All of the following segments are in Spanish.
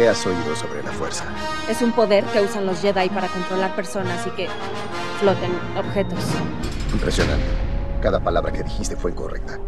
¿Qué has oído sobre la fuerza? Es un poder que usan los Jedi para controlar personas y que floten objetos. Impresionante. Cada palabra que dijiste fue incorrecta.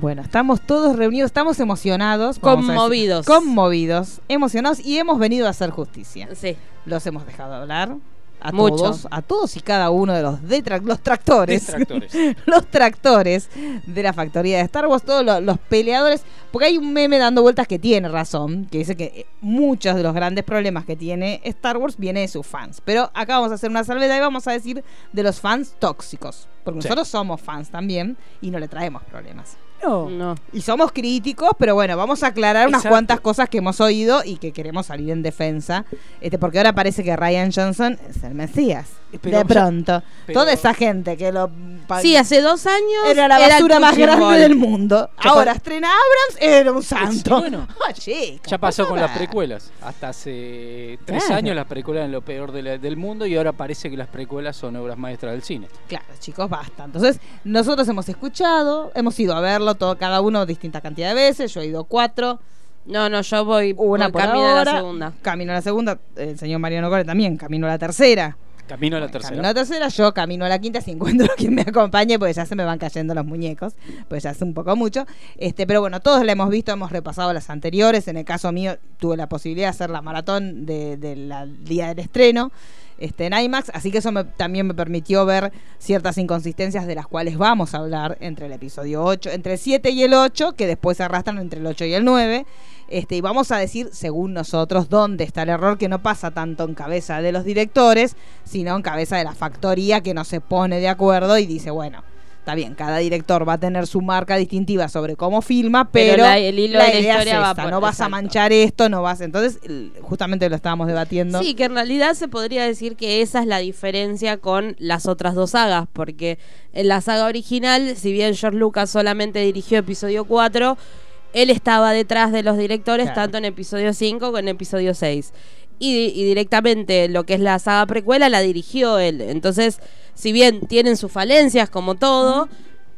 Bueno, estamos todos reunidos, estamos emocionados. decir- Conmovidos. conmovidos, emocionados y hemos venido a hacer justicia. Sí. Los hemos dejado hablar. A Mucho. todos, a todos y cada uno de los, detra- los tractores. Los tractores de la factoría de Star Wars, todos lo- los, peleadores, porque hay un meme dando vueltas que tiene razón, que dice que eh, muchos de los grandes problemas que tiene Star Wars viene de sus fans. Pero acá vamos a hacer una salvedad y vamos a decir de los fans tóxicos, porque Sí. nosotros somos fans también y no le traemos problemas. No. Y somos críticos, pero bueno, vamos a aclarar unas Exacto. cuantas cosas que hemos oído y que queremos salir en defensa. Este, porque ahora parece que Ryan Johnson es el Mesías. Pero de ya- pronto. pero- Toda esa gente que lo. Sí, hace dos años era la basura más grande Ball. del mundo. Ya Ahora pa- estrena Abrams, era un santo. Sí, bueno. Chica, Ya pasó con las precuelas. Hasta hace tres Claro. años las precuelas eran lo peor de la- del mundo y ahora parece que las precuelas son obras maestras del cine. Claro, chicos, basta. Entonces, nosotros hemos escuchado, hemos ido a verlo, todo, cada uno distinta cantidad de veces. Yo he ido cuatro. No, no, yo voy Una por camino a ahora. la segunda. Camino a la segunda. El señor Mariano Core también. Camino a la tercera. Camino a la Camino a tercera. la tercera. Yo camino a la quinta si encuentro quien me acompañe, porque ya se me van cayendo los muñecos. Pues ya hace un poco mucho. Este, pero bueno, todos la hemos visto, hemos repasado las anteriores. En el caso mío, tuve la posibilidad de hacer la maratón del de, la- día del estreno. Este, en IMAX, así que eso me- también me permitió ver ciertas inconsistencias de las cuales vamos a hablar entre el episodio 8, entre el 7 y el 8, que después se arrastran entre el 8 y el 9. Este, y vamos a decir, según nosotros, dónde está el error, que no pasa tanto en cabeza de los directores, sino en cabeza de la factoría que no se pone de acuerdo y dice, bueno, está bien, cada director va a tener su marca distintiva sobre cómo filma, pero, Pero la- el hilo de la idea historia es va esta, por- no vas a manchar esto, no vas... Entonces, justamente lo estábamos debatiendo. Sí, que en realidad se podría decir que esa es la diferencia con las otras dos sagas, porque en la saga original, si bien George Lucas solamente dirigió episodio 4, él estaba detrás de los directores Claro. tanto en episodio 5 como en episodio 6. Y, y directamente lo que es la saga precuela la dirigió él. Entonces, si bien tienen sus falencias como todo,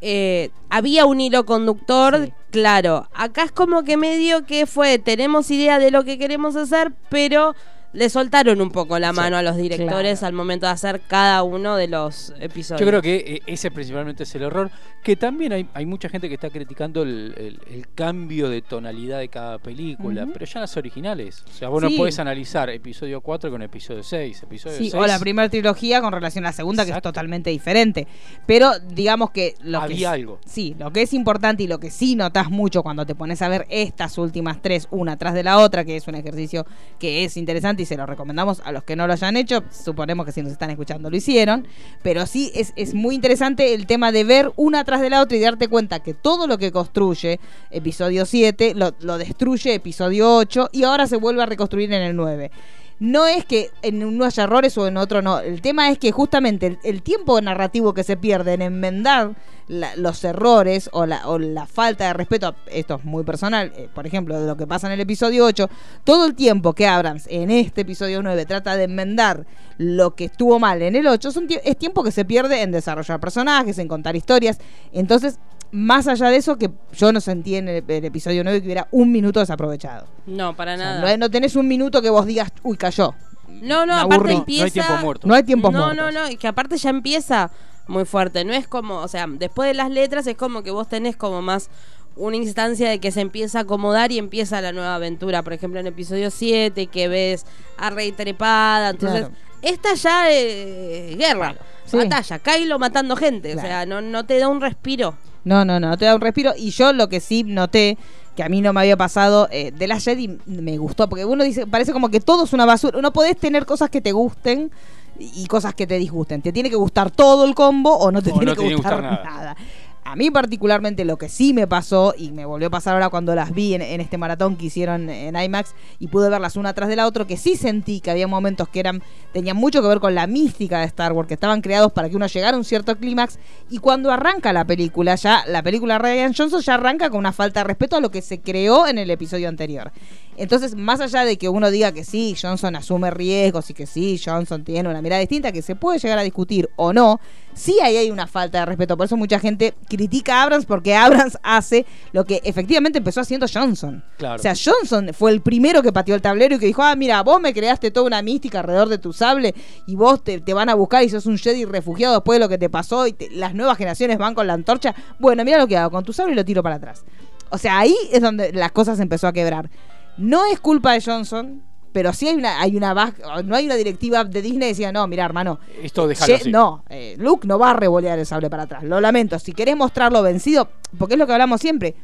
eh, había un hilo conductor Sí. claro. Acá es como que medio que fue, tenemos idea de lo que queremos hacer, pero le soltaron un poco la Sí, mano a los directores claro. al momento de hacer cada uno de los episodios. Yo creo que eh, ese principalmente es el error. Que también hay, hay mucha gente que está criticando el, el- el cambio de tonalidad de cada película, pero ya las originales. O sea, vos Sí. no podés analizar episodio 4 con episodio 6. Episodio Sí, 6 o la primera trilogía con relación a la segunda, que es totalmente diferente. Pero digamos que lo que había es- algo. Sí, lo que es importante y lo que sí notas mucho cuando te pones a ver estas últimas tres, una tras de la otra, que es un ejercicio que es interesante y se lo recomendamos a los que no lo hayan hecho, suponemos que si nos están escuchando lo hicieron, pero sí es, es muy interesante el tema de ver una tras de la otra y darte cuenta que todo lo que construye episodio 7 lo, lo destruye episodio 8 y ahora se vuelve a reconstruir en el 9 no es que en uno haya errores o en otro no. El tema es que justamente el, el tiempo narrativo que se pierde en enmendar la- los errores o la, o la falta de respeto, esto es muy personal, eh, por ejemplo, de lo que pasa en el episodio 8, todo el tiempo que Abrams en este episodio 9 trata de enmendar lo que estuvo mal en el 8, son tie- es tiempo que se pierde en desarrollar personajes, en contar historias. Entonces, más allá de eso, que yo no sentí en el, el episodio 9 que hubiera un minuto desaprovechado. No, para O sea, nada. no, no tenés un minuto que vos digas, uy, cayó. No, no, aparte empieza. No hay tiempo muerto. No hay tiempos no, muertos. no, no, y que aparte ya empieza muy fuerte. No es como, o sea, después de las letras es como que vos tenés como más una instancia de que se empieza a acomodar y empieza la nueva aventura. Por ejemplo, en episodio 7 que ves a Rey trepada. Entonces, Claro. esta ya es guerra, Sí. batalla, Kylo matando gente. Claro. O sea, no, no te da un respiro. No, no, no, no te da un respiro. Y yo lo que sí noté, que a mí no me había pasado, eh, de la Jedi me gustó, porque uno dice, parece como que todo es una basura. No podés tener cosas que te gusten y cosas que te disgusten. Te tiene que gustar todo el combo o no te O tiene no que tiene gustar, gustar nada. nada. A mí particularmente lo que sí me pasó, y me volvió a pasar ahora cuando las vi en, en este maratón que hicieron en IMAX, y pude verlas una tras de la otra, que sí sentí que había momentos que eran tenían mucho que ver con la mística de Star Wars, que estaban creados para que uno llegara a un cierto clímax, y cuando arranca la película, ya la película Ryan Johnson ya arranca con una falta de respeto a lo que se creó en el episodio anterior. Entonces, más allá de que uno diga que sí, Johnson asume riesgos y que sí, Johnson tiene una mirada distinta, que se puede llegar a discutir o no, sí ahí hay una falta de respeto. Por eso mucha gente critica a Abrams porque Abrams hace lo que efectivamente empezó haciendo Johnson. Claro. O sea, Johnson fue el primero que pateó el tablero y que dijo, ah, mira, vos me creaste toda una mística alrededor de tu sable y vos te, te van a buscar y sos un Jedi refugiado después de lo que te pasó y te- las nuevas generaciones van con la antorcha. Bueno, mira lo que hago, con tu sable lo tiro para atrás. O sea, ahí es donde las cosas empezó a quebrar. No es culpa de Johnson, pero sí hay una, hay una no hay una directiva de Disney que decía, no, mira, hermano, Esto déjalo Ye- así. no, eh, Luke no va a revolear el sable para atrás. Lo lamento. Si querés mostrarlo vencido, porque es lo que hablamos siempre.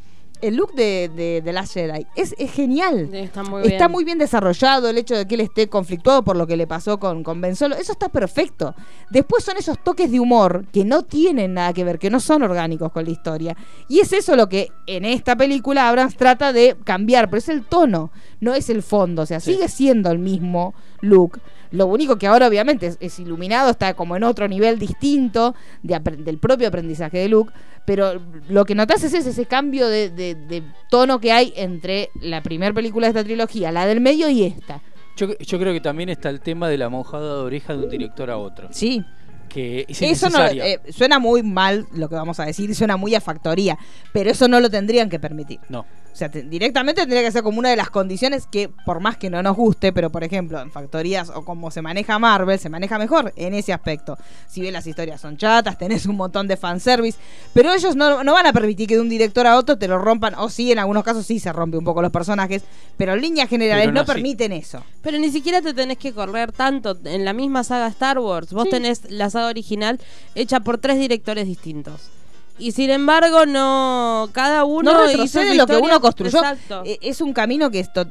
El look de, de, de Last Jedi es, es genial. Está muy Está bien. muy bien desarrollado el hecho de que él esté conflictuado por lo que le pasó con, con Ben Solo. Eso está perfecto. Después son esos toques de humor que no tienen nada que ver, que no son orgánicos con la historia. Y es eso lo que en esta película Abrams trata de cambiar, pero es el tono, no es el fondo. O sea, Sí. sigue siendo el mismo look. Lo único que ahora obviamente es, es iluminado, está como en otro nivel distinto de del propio aprendizaje de Luke, pero lo que notas es ese, ese cambio de, de- de tono que hay entre la primera película de esta trilogía, la del medio y esta. Yo, yo creo que también está el tema de la mojada de oreja de un director a otro. Sí, Que es eso no, eh, suena muy mal lo que vamos a decir, suena muy a factoría, pero eso no lo tendrían que permitir. No. O sea, te- directamente tendría que ser como una de las condiciones que, por más que no nos guste, pero por ejemplo, en factorías o como se maneja Marvel, se maneja mejor en ese aspecto. Si bien las historias son chatas, tenés un montón de fanservice, pero ellos no, no van a permitir que de un director a otro te lo rompan, o sí, en algunos casos sí se rompe un poco los personajes, pero en líneas generales no permiten eso. Pero ni siquiera te tenés que correr tanto. En la misma saga Star Wars, vos Sí. tenés la saga original hecha por tres directores distintos. Y sin embargo, no. Cada uno. no hizo retrocede su lo que uno construyó. Exacto. Eh, Es un camino que esto,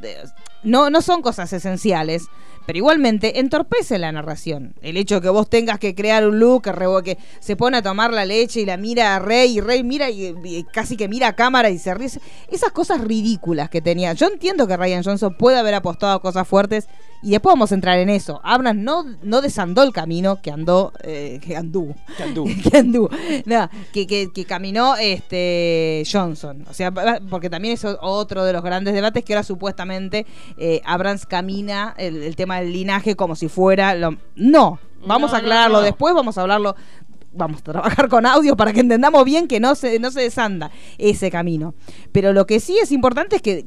no, no son cosas esenciales, pero igualmente entorpece la narración. El hecho de que vos tengas que crear un look que se pone a tomar la leche y la mira a Rey y Rey mira y, y casi que mira a cámara y se ríe. Esas cosas ridículas que tenía. Yo entiendo que Ryan Johnson puede haber apostado a cosas fuertes y después vamos a entrar en eso. Abrams no, no desandó el camino que andó, eh, que anduvo Que anduvo. que anduvo. No, que, que, que caminó este Johnson. O sea, porque también es otro de los grandes debates que ahora supuestamente eh, Abrams camina el, el tema del linaje como si fuera lo. No, vamos No, a aclararlo no. después, vamos a hablarlo. Vamos a trabajar con audio para que entendamos bien que no se, no se desanda ese camino. Pero lo que sí es importante es que,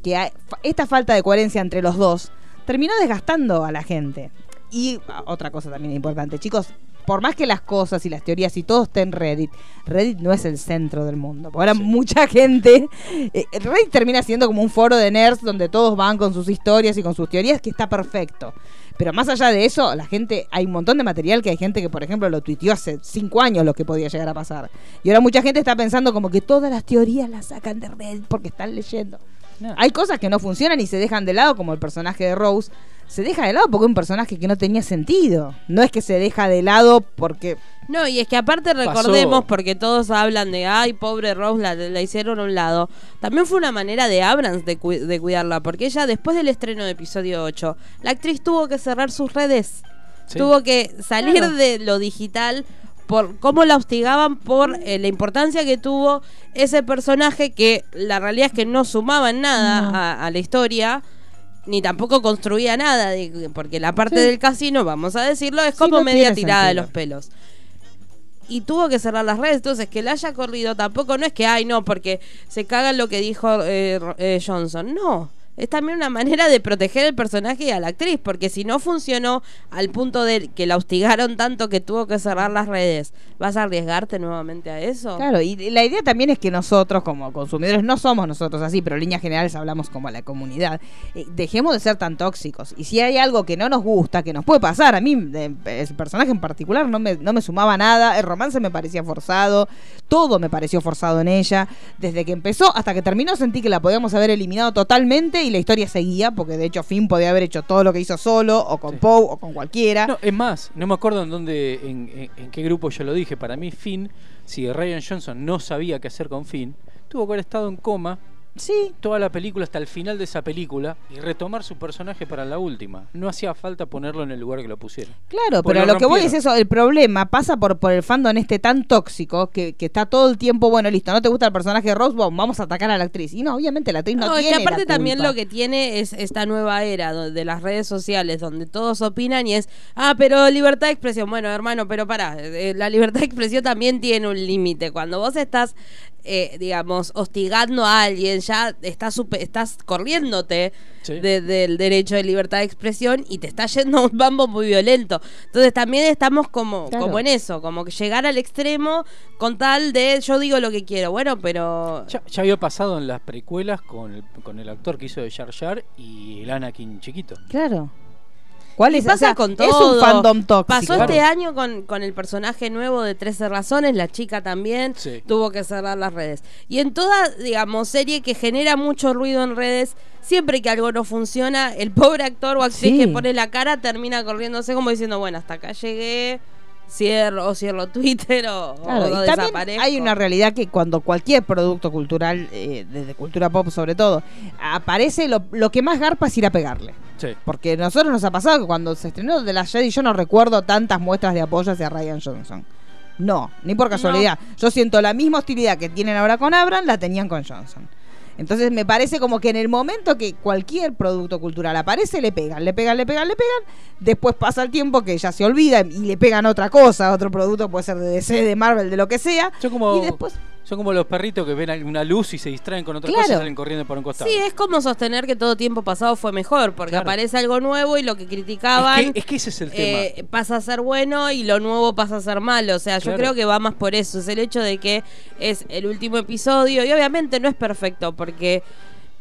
esta falta de coherencia entre los dos terminó desgastando a la gente. Y ah, otra cosa también importante, chicos, por más que las cosas y las teorías y todo esté en Reddit, Reddit no es el centro del mundo. Ahora Sí. mucha gente. eh, Reddit termina siendo como un foro de nerds donde todos van con sus historias y con sus teorías, que está perfecto. Pero más allá de eso, la gente, hay un montón de material que hay gente que, por ejemplo, lo tuiteó hace cinco años lo que podía llegar a pasar. Y ahora mucha gente está pensando como que todas las teorías las sacan de Reddit porque están leyendo. No. Hay cosas que no funcionan y se dejan de lado, como el personaje de Rose. Se deja de lado porque es un personaje que no tenía sentido. No es que se deja de lado porque. No, y es que aparte recordemos, porque todos hablan de, ay, pobre Rose, la, la hicieron a un lado. También fue una manera de Abrams de, cu- de cuidarla, porque ella, después del estreno de episodio 8, la actriz tuvo que cerrar sus redes. Sí. Tuvo que salir Claro. de lo digital por cómo la hostigaban, por eh, la importancia que tuvo ese personaje que la realidad es que no sumaba en nada No. a, a la historia. Ni tampoco construía nada, de- porque la parte del casino, vamos a decirlo, es Sí, como no media tirada de los pelos y tuvo que cerrar las redes. Entonces, que la haya corrido tampoco no es que, ay, no, porque se caga en lo que dijo eh, eh, Johnson. No. Es también una manera de proteger el personaje y a la actriz, porque si no funcionó al punto de que la hostigaron tanto que tuvo que cerrar las redes, ¿vas a arriesgarte nuevamente a eso? Claro, y la idea también es que nosotros, como consumidores, no somos nosotros así, pero en líneas generales hablamos como a la comunidad. eh, dejemos de ser tan tóxicos. Y si hay algo que no nos gusta, que nos puede pasar, a mí, el personaje en particular, no me, no me sumaba nada. El romance me parecía forzado. Todo me pareció forzado en ella. Desde que empezó hasta que terminó, sentí que la podíamos haber eliminado totalmente y la historia seguía, porque de hecho Finn podía haber hecho todo lo que hizo solo, o con Sí. Poe, o con cualquiera. No, es más, no me acuerdo en dónde, en, en- en qué grupo yo lo dije. Para mí, Finn, si Ryan Johnson no sabía qué hacer con Finn, tuvo que haber estado en coma Sí. toda la película hasta el final de esa película y retomar su personaje para la última. No hacía falta ponerlo en el lugar que lo pusieron. Claro, Porque pero lo lo que voy es eso, el problema pasa por, por el fandom este tan tóxico que, que está todo el tiempo, bueno, listo, no te gusta el personaje de Rosebud, vamos a atacar a la actriz. Y no, obviamente la actriz no, No, es tiene que aparte la también lo que tiene es esta nueva era de las redes sociales donde todos opinan y es, ah, pero libertad de expresión. Bueno, hermano, pero pará, eh, la libertad de expresión también tiene un límite. Cuando vos estás, eh, digamos, hostigando a alguien, ya estás, supe- estás corriéndote Sí. de- del derecho de libertad de expresión y te está yendo a un bambo muy violento. Entonces también estamos como, Claro. como en eso, como que llegar al extremo con tal de yo digo lo que quiero. Bueno, pero... Ya, ya había pasado en las precuelas con el, con el actor que hizo de Jar Jar y el Anakin chiquito. Claro. ¿Cuál Y es? pasa O sea, con Es todo. un fandom tóxico. Pasó Claro. este año con, con el personaje nuevo de 13 razones, la chica también Sí. tuvo que cerrar las redes. Y en toda, digamos, serie que genera mucho ruido en redes, siempre que algo no funciona, el pobre actor o actriz Sí. que pone la cara termina corriéndose como diciendo, bueno, hasta acá llegué, cierro, o cierro Twitter o, Claro, o y también desaparezco. hay una realidad que cuando cualquier producto cultural, eh, desde cultura pop sobre todo, aparece, lo, lo que más garpa es ir a pegarle. Sí. Porque a nosotros nos ha pasado que cuando se estrenó de la Jedi yo no recuerdo tantas muestras de apoyo hacia Ryan Johnson. No, ni por casualidad. Yo siento la misma hostilidad que tienen ahora con Abram, la tenían con Johnson. Entonces me parece como que en el momento que cualquier producto cultural aparece, le pegan, le pegan, le pegan, le pegan. Después pasa el tiempo que ya se olvida y le pegan otra cosa, otro producto, puede ser de DC, de Marvel, de lo que sea. Son como, Y después, son como los perritos que ven una luz y se distraen con otra Claro. cosa y salen corriendo por un costado. Sí, es como sostener que todo tiempo pasado fue mejor, porque Claro. aparece algo nuevo y lo que criticaban... Es que, es que ese es el tema. eh, pasa a ser bueno y lo nuevo pasa a ser malo. O sea, yo creo que va más por eso. Es el hecho de que es el último episodio y obviamente no es perfecto porque...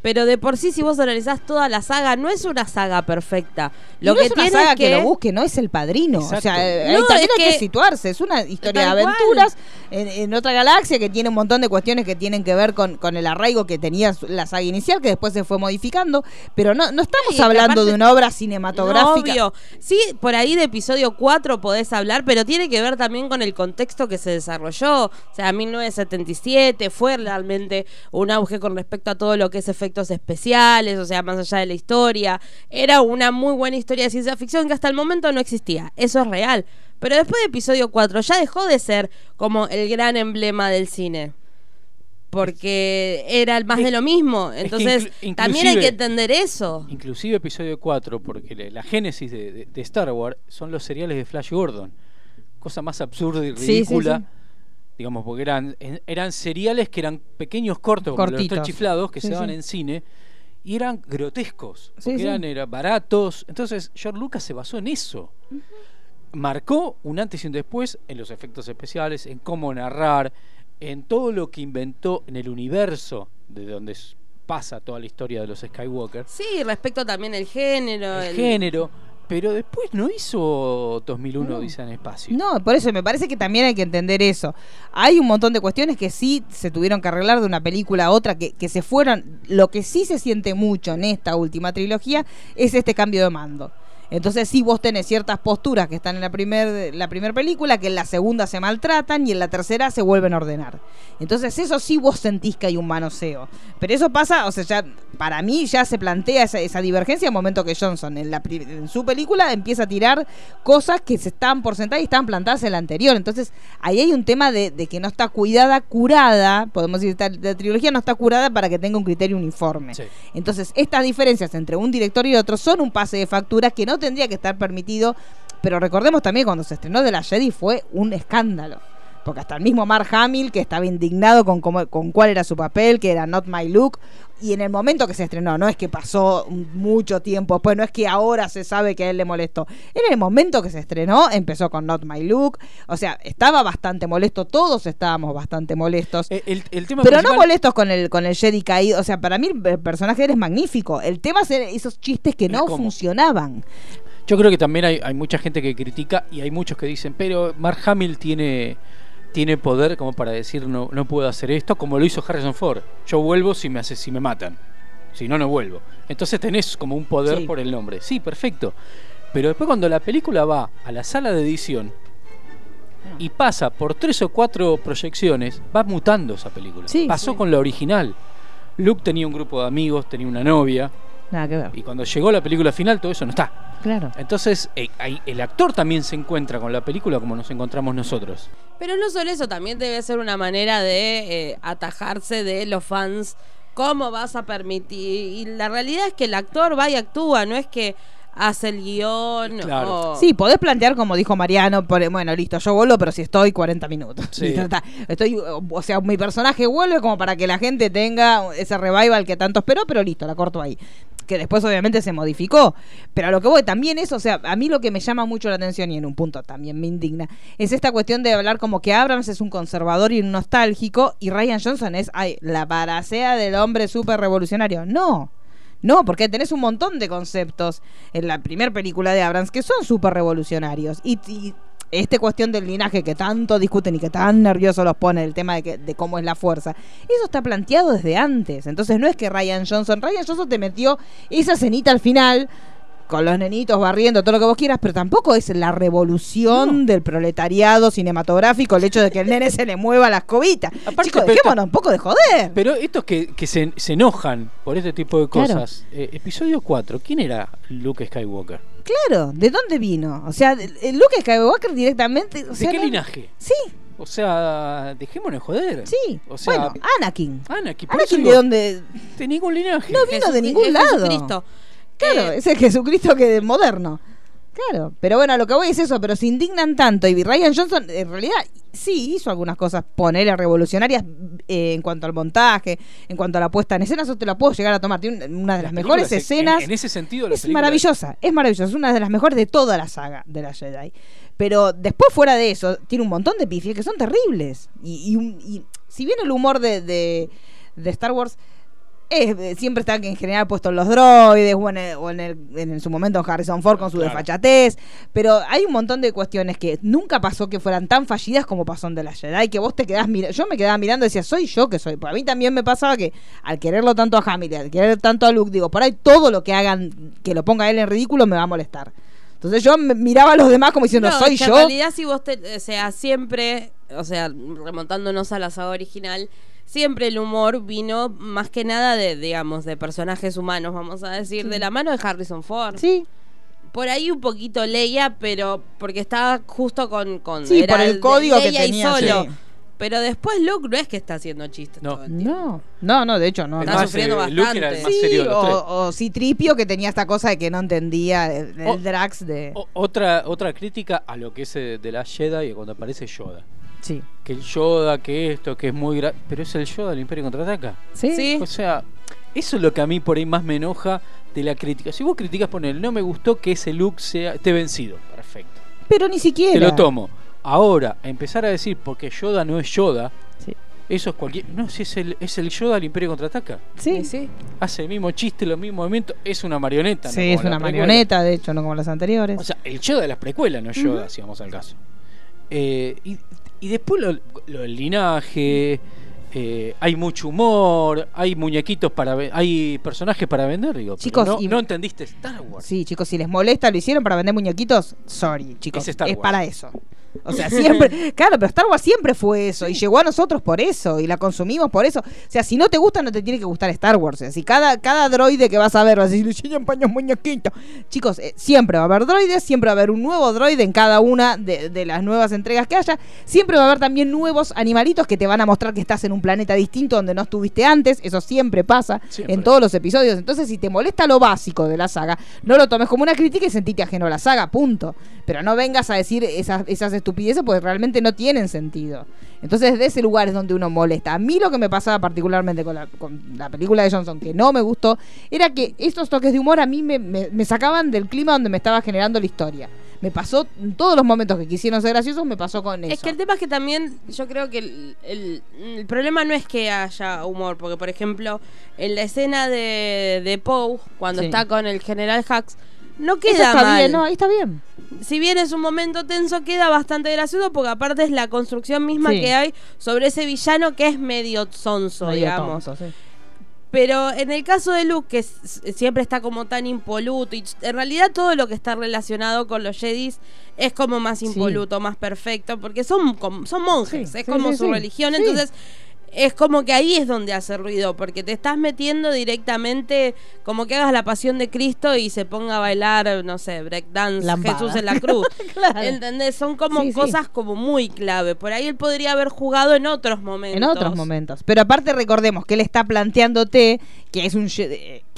Pero de por sí, si vos analizás toda la saga, no es una saga perfecta. Lo y no que es una tiene saga es que... lo busque, no es el padrino. O sea, eh, ahí No, también es hay que, que- situarse. Es una historia de Tal aventuras en, en otra galaxia que tiene un montón de cuestiones que tienen que ver con, con el arraigo que tenía la saga inicial, que después se fue modificando. Pero no, no estamos hablando aparte- de una obra cinematográfica. obvio. Sí, por ahí de episodio 4 podés hablar, pero tiene que ver también con el contexto que se desarrolló. O sea, 1977 fue realmente un auge con respecto a todo lo que es efectos especiales, o sea, más allá de la historia. Era una muy buena historia de ciencia ficción que hasta el momento no existía. Eso es real. Pero después de episodio 4 ya dejó de ser como el gran emblema del cine. Porque era el más Es- de lo mismo. es que Entonces, también hay que entender eso. Inclusive episodio 4, porque la- la génesis de, de- de Star Wars son los seriales de Flash Gordon. Cosa más absurda y Sí, sí, ridícula. sí. Digamos, porque eran, en- eran seriales que eran pequeños cortos, como los chiflados, que Sí, se daban sí. en cine, y eran grotescos. Sí, Porque sí. eran era, baratos. Entonces, George Lucas se basó en eso. Marcó un antes y un después en los efectos especiales, en cómo narrar, en todo lo que inventó en el universo de donde pasa toda la historia de los Skywalker Sí, respecto también el género. el el- género, pero después no hizo 2001 Odisea en Espacio. No, por eso me parece que también hay que entender eso. Hay un montón de cuestiones que sí se tuvieron que arreglar de una película a otra, que, que se fueron. Lo que sí se siente mucho en esta última trilogía es este cambio de mando. Entonces sí vos tenés ciertas posturas que están en la primera la primer película, que en la segunda se maltratan y en la tercera se vuelven a ordenar. Entonces eso sí vos sentís que hay un manoseo. Pero eso pasa, o sea, ya para mí ya se plantea esa, esa divergencia en el momento que Johnson en, la, en su película empieza a tirar cosas que se estaban por sentar y estaban plantadas en la anterior. Entonces ahí hay un tema de, de que no está cuidada, curada, podemos decir, esta- la trilogía no está curada para que tenga un criterio uniforme. Sí. Entonces, estas diferencias entre un director y otro son un pase de factura que no tendría que estar permitido. Pero recordemos también cuando se estrenó de la Jedi fue un escándalo. Porque hasta el mismo Mark Hamill, que estaba indignado con, cómo- con cuál era su papel, que era Not My Look, y en el momento que se estrenó, no es que pasó mucho tiempo después, no es que ahora se sabe que a él le molestó. En el momento que se estrenó, empezó con Not My Look, o sea, estaba bastante molesto, todos estábamos bastante molestos. Eh, El, el tema Pero no molestos con el con el Jedi caído. O sea, para mí el personaje de él es magnífico. El tema es esos chistes que no funcionaban. Yo creo que también hay, hay mucha gente que critica y hay muchos que dicen, pero Mark Hamill tiene, tiene poder como para decir no, no puedo hacer esto, como lo hizo Harrison Ford. Yo vuelvo si me hace, si me matan. Si no, no vuelvo. Entonces tenés como un poder Sí. por el nombre. Sí, perfecto. Pero después cuando la película va a la sala de edición y pasa por tres o cuatro proyecciones, va mutando esa película. Sí, Pasó sí. con la original. Luke tenía un grupo de amigos, tenía una novia, Nada que ver. y cuando llegó la película final todo eso no está. Claro. Entonces, eh, ahí el actor también se encuentra con la película como nos encontramos nosotros. Pero no solo eso, también debe ser una manera de eh, atajarse de los fans. ¿Cómo vas a permitir? Y la realidad es que el actor va y actúa, no es que hace el guion. Claro. o- Sí, podés plantear como dijo Mariano, por- bueno, listo, yo vuelvo, pero si estoy 40 minutos. Sí. Listo, está. Estoy, o sea, mi personaje vuelve como para que la gente tenga ese revival que tanto esperó, pero listo, la corto ahí. Que después obviamente se modificó. Pero a lo que voy también es, o sea, a mí lo que me llama mucho la atención y en un punto también me indigna, es esta cuestión de hablar como que Abrams es un conservador y un nostálgico y Ryan Johnson es ay, la paracea del hombre súper revolucionario. No. No, porque tenés un montón de conceptos en la primera película de Abrams que son súper revolucionarios. Y, y esta cuestión del linaje que tanto discuten y que tan nerviosos los pone, el tema de, que, de cómo es la fuerza, eso está planteado desde antes. Entonces no es que Ryan Johnson, Ryan Johnson te metió esa cenita al final con los nenitos barriendo, todo lo que vos quieras, pero tampoco es la revolución del proletariado cinematográfico, el hecho de que el nene se le mueva la escobita. Aparte, Chicos, pero dejémonos un poco de joder. Pero estos que, que se, se enojan por este tipo de Claro. cosas. eh, episodio 4, ¿quién era Luke Skywalker? Claro, ¿de dónde vino? O sea, el Luke Skywalker directamente. O ¿De sea, qué no- linaje? Sí, O sea, dejémonos de joder. sí. O sea, bueno, Anakin. Anakin, Anakin digo, de dónde. de ningún linaje. No vino de ningún es lado. Jesucristo. Claro, Eh, es el Jesucristo que es moderno. Claro, pero bueno, lo que voy es eso, pero se indignan tanto. Y Ryan Johnson, en realidad, sí hizo algunas cosas, ponerle revolucionarias eh, en cuanto al montaje, en cuanto a la puesta en escena, eso te la puedo llegar a tomar. Tiene una de las Las mejores en- escenas. En, ese sentido, Es maravillosa, es maravillosa, es una de las mejores de toda la saga de la Jedi. Pero después, fuera de eso, tiene un montón de pifies que son terribles. Y, y si bien el humor de, de, de Star Wars es, eh, siempre está en general puesto en los droides o en, el- o en, el- en su momento Harrison Ford con su Claro. desfachatez, pero hay un montón de cuestiones que nunca pasó que fueran tan fallidas como pasó en de la Jedi, que vos te quedás mirando, yo me quedaba mirando y decía, soy yo que soy, Porque a mí también me pasaba que al quererlo tanto a Hamilton, al querer tanto a Luke, digo, por ahí todo lo que hagan, que lo ponga él en ridículo me va a molestar. Entonces yo me- miraba a los demás como diciendo, no, soy es que yo. En realidad, si vos te. O sea, siempre. O sea, remontándonos a la saga original. Siempre el humor vino más que nada de, digamos, de personajes humanos, vamos a decir, de la mano de Harrison Ford. Sí, Por ahí un poquito Leia, pero porque estaba justo con. con Sí, era por el código que Leia y tenía, solo. sí. Pero después Luke no es que está haciendo chistes No. todo el tiempo. no, no, no, de hecho no. Es no. Está más, sufriendo eh, Luke era el bastante. más Sí, serio de los tres. o, o Citripio que tenía esta cosa de que no entendía el, el O- Drax de... O- otra, otra crítica a lo que es eh, de la Jedi y cuando aparece Yoda. Sí. Que el Yoda, que esto, que es muy... gra- Pero es el Yoda del Imperio Contraataca. Sí. Sí. O sea, eso es lo que a mí por ahí más me enoja de la crítica. Si vos criticas por él, no me gustó que ese look sea, esté vencido. Perfecto. Pero ni siquiera. Te lo tomo. Ahora, empezar a decir porque Yoda no es Yoda, Sí. eso es cualquier. No, si es el, es el Yoda del Imperio contraataca. Sí, Sí, sí. Hace el mismo chiste, los mismos movimientos. Es una marioneta. Sí, es una marioneta, de hecho, no como las anteriores. O sea, el Yoda de las precuelas, no Yoda, si vamos al caso. Eh, y, y después lo, lo del linaje. eh, hay mucho humor, hay muñequitos para hay personajes para vender, digo. Chicos, no, y- no entendiste Star Wars. sí, chicos, si les molesta, lo hicieron para vender muñequitos. Sorry, chicos. Es Star es Wars. para eso. O sea, siempre. claro, pero Star Wars siempre fue eso. Y llegó a nosotros por eso. Y la consumimos por eso. O sea, si no te gusta, no te tiene que gustar Star Wars. O sea, si cada, cada droide que vas a ver vas a decir, "Sí, paños muñequitos. Chicos, eh, siempre va a haber droides. Siempre va a haber un nuevo droide en cada una de, de las nuevas entregas que haya. Siempre va a haber también nuevos animalitos que te van a mostrar que estás en un planeta distinto donde no estuviste antes. Eso siempre pasa Siempre. en todos los episodios. Entonces, si te molesta lo básico de la saga, no lo tomes como una crítica y sentite ajeno a la saga, punto. Pero no vengas a decir esas, esas estupideces porque realmente no tienen sentido. Entonces, de ese lugar es donde uno molesta. A mí lo que me pasaba particularmente con la, con la película de Johnson, que no me gustó, era que estos toques de humor a mí me, me- me sacaban del clima donde me estaba generando la historia. Me pasó en todos los momentos que quisieron ser graciosos, me pasó con eso. Es que el tema es que también yo creo que el, el- el problema no es que haya humor, porque por ejemplo, en la escena de, de Poe, cuando Sí. está con el general Hux, no Eso queda está mal. bien, no, ahí está bien. Si bien es un momento tenso, queda bastante gracioso porque aparte es la construcción misma Sí. que hay sobre ese villano que es medio sonso, Medio digamos. tonto, sí. Pero en el caso de Luke, que siempre está como tan impoluto, y en realidad todo lo que está relacionado con los Jedis es como más Sí. impoluto, más perfecto, porque son, son monjes, es como su religión. Entonces, es como que ahí es donde hace ruido, porque te estás metiendo directamente, como que hagas la pasión de Cristo y se ponga a bailar, no sé, breakdance, Lambada. Jesús en la cruz. Claro. ¿Entendés? Son como Sí, sí. cosas como muy clave. Por ahí él podría haber jugado en otros momentos. En otros momentos. Pero aparte recordemos que él está planteándote que es un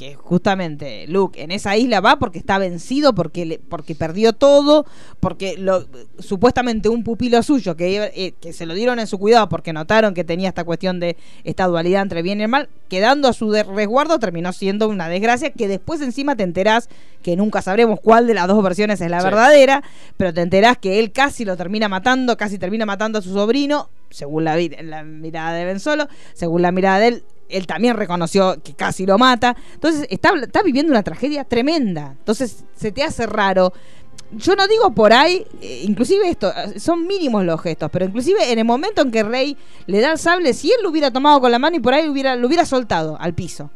que justamente Luke en esa isla va porque está vencido, porque le- porque perdió todo, porque lo, supuestamente un pupilo suyo que, eh, que se lo dieron en su cuidado porque notaron que tenía esta cuestión de esta dualidad entre bien y el mal, quedando a su resguardo terminó siendo una desgracia que después encima te enterás que nunca sabremos cuál de las dos versiones es la Sí. verdadera, pero te enterás que él casi lo termina matando, casi termina matando a su sobrino, según la, la mirada de Ben Solo, según la mirada de él, él también reconoció que casi lo mata. Entonces está, está viviendo una tragedia tremenda. Entonces se te hace raro. Yo no digo por ahí, eh, inclusive esto, eh, son mínimos los gestos, pero inclusive en el momento en que Rey le da el sable, si él lo hubiera tomado con la mano y por ahí hubiera, lo hubiera soltado al piso,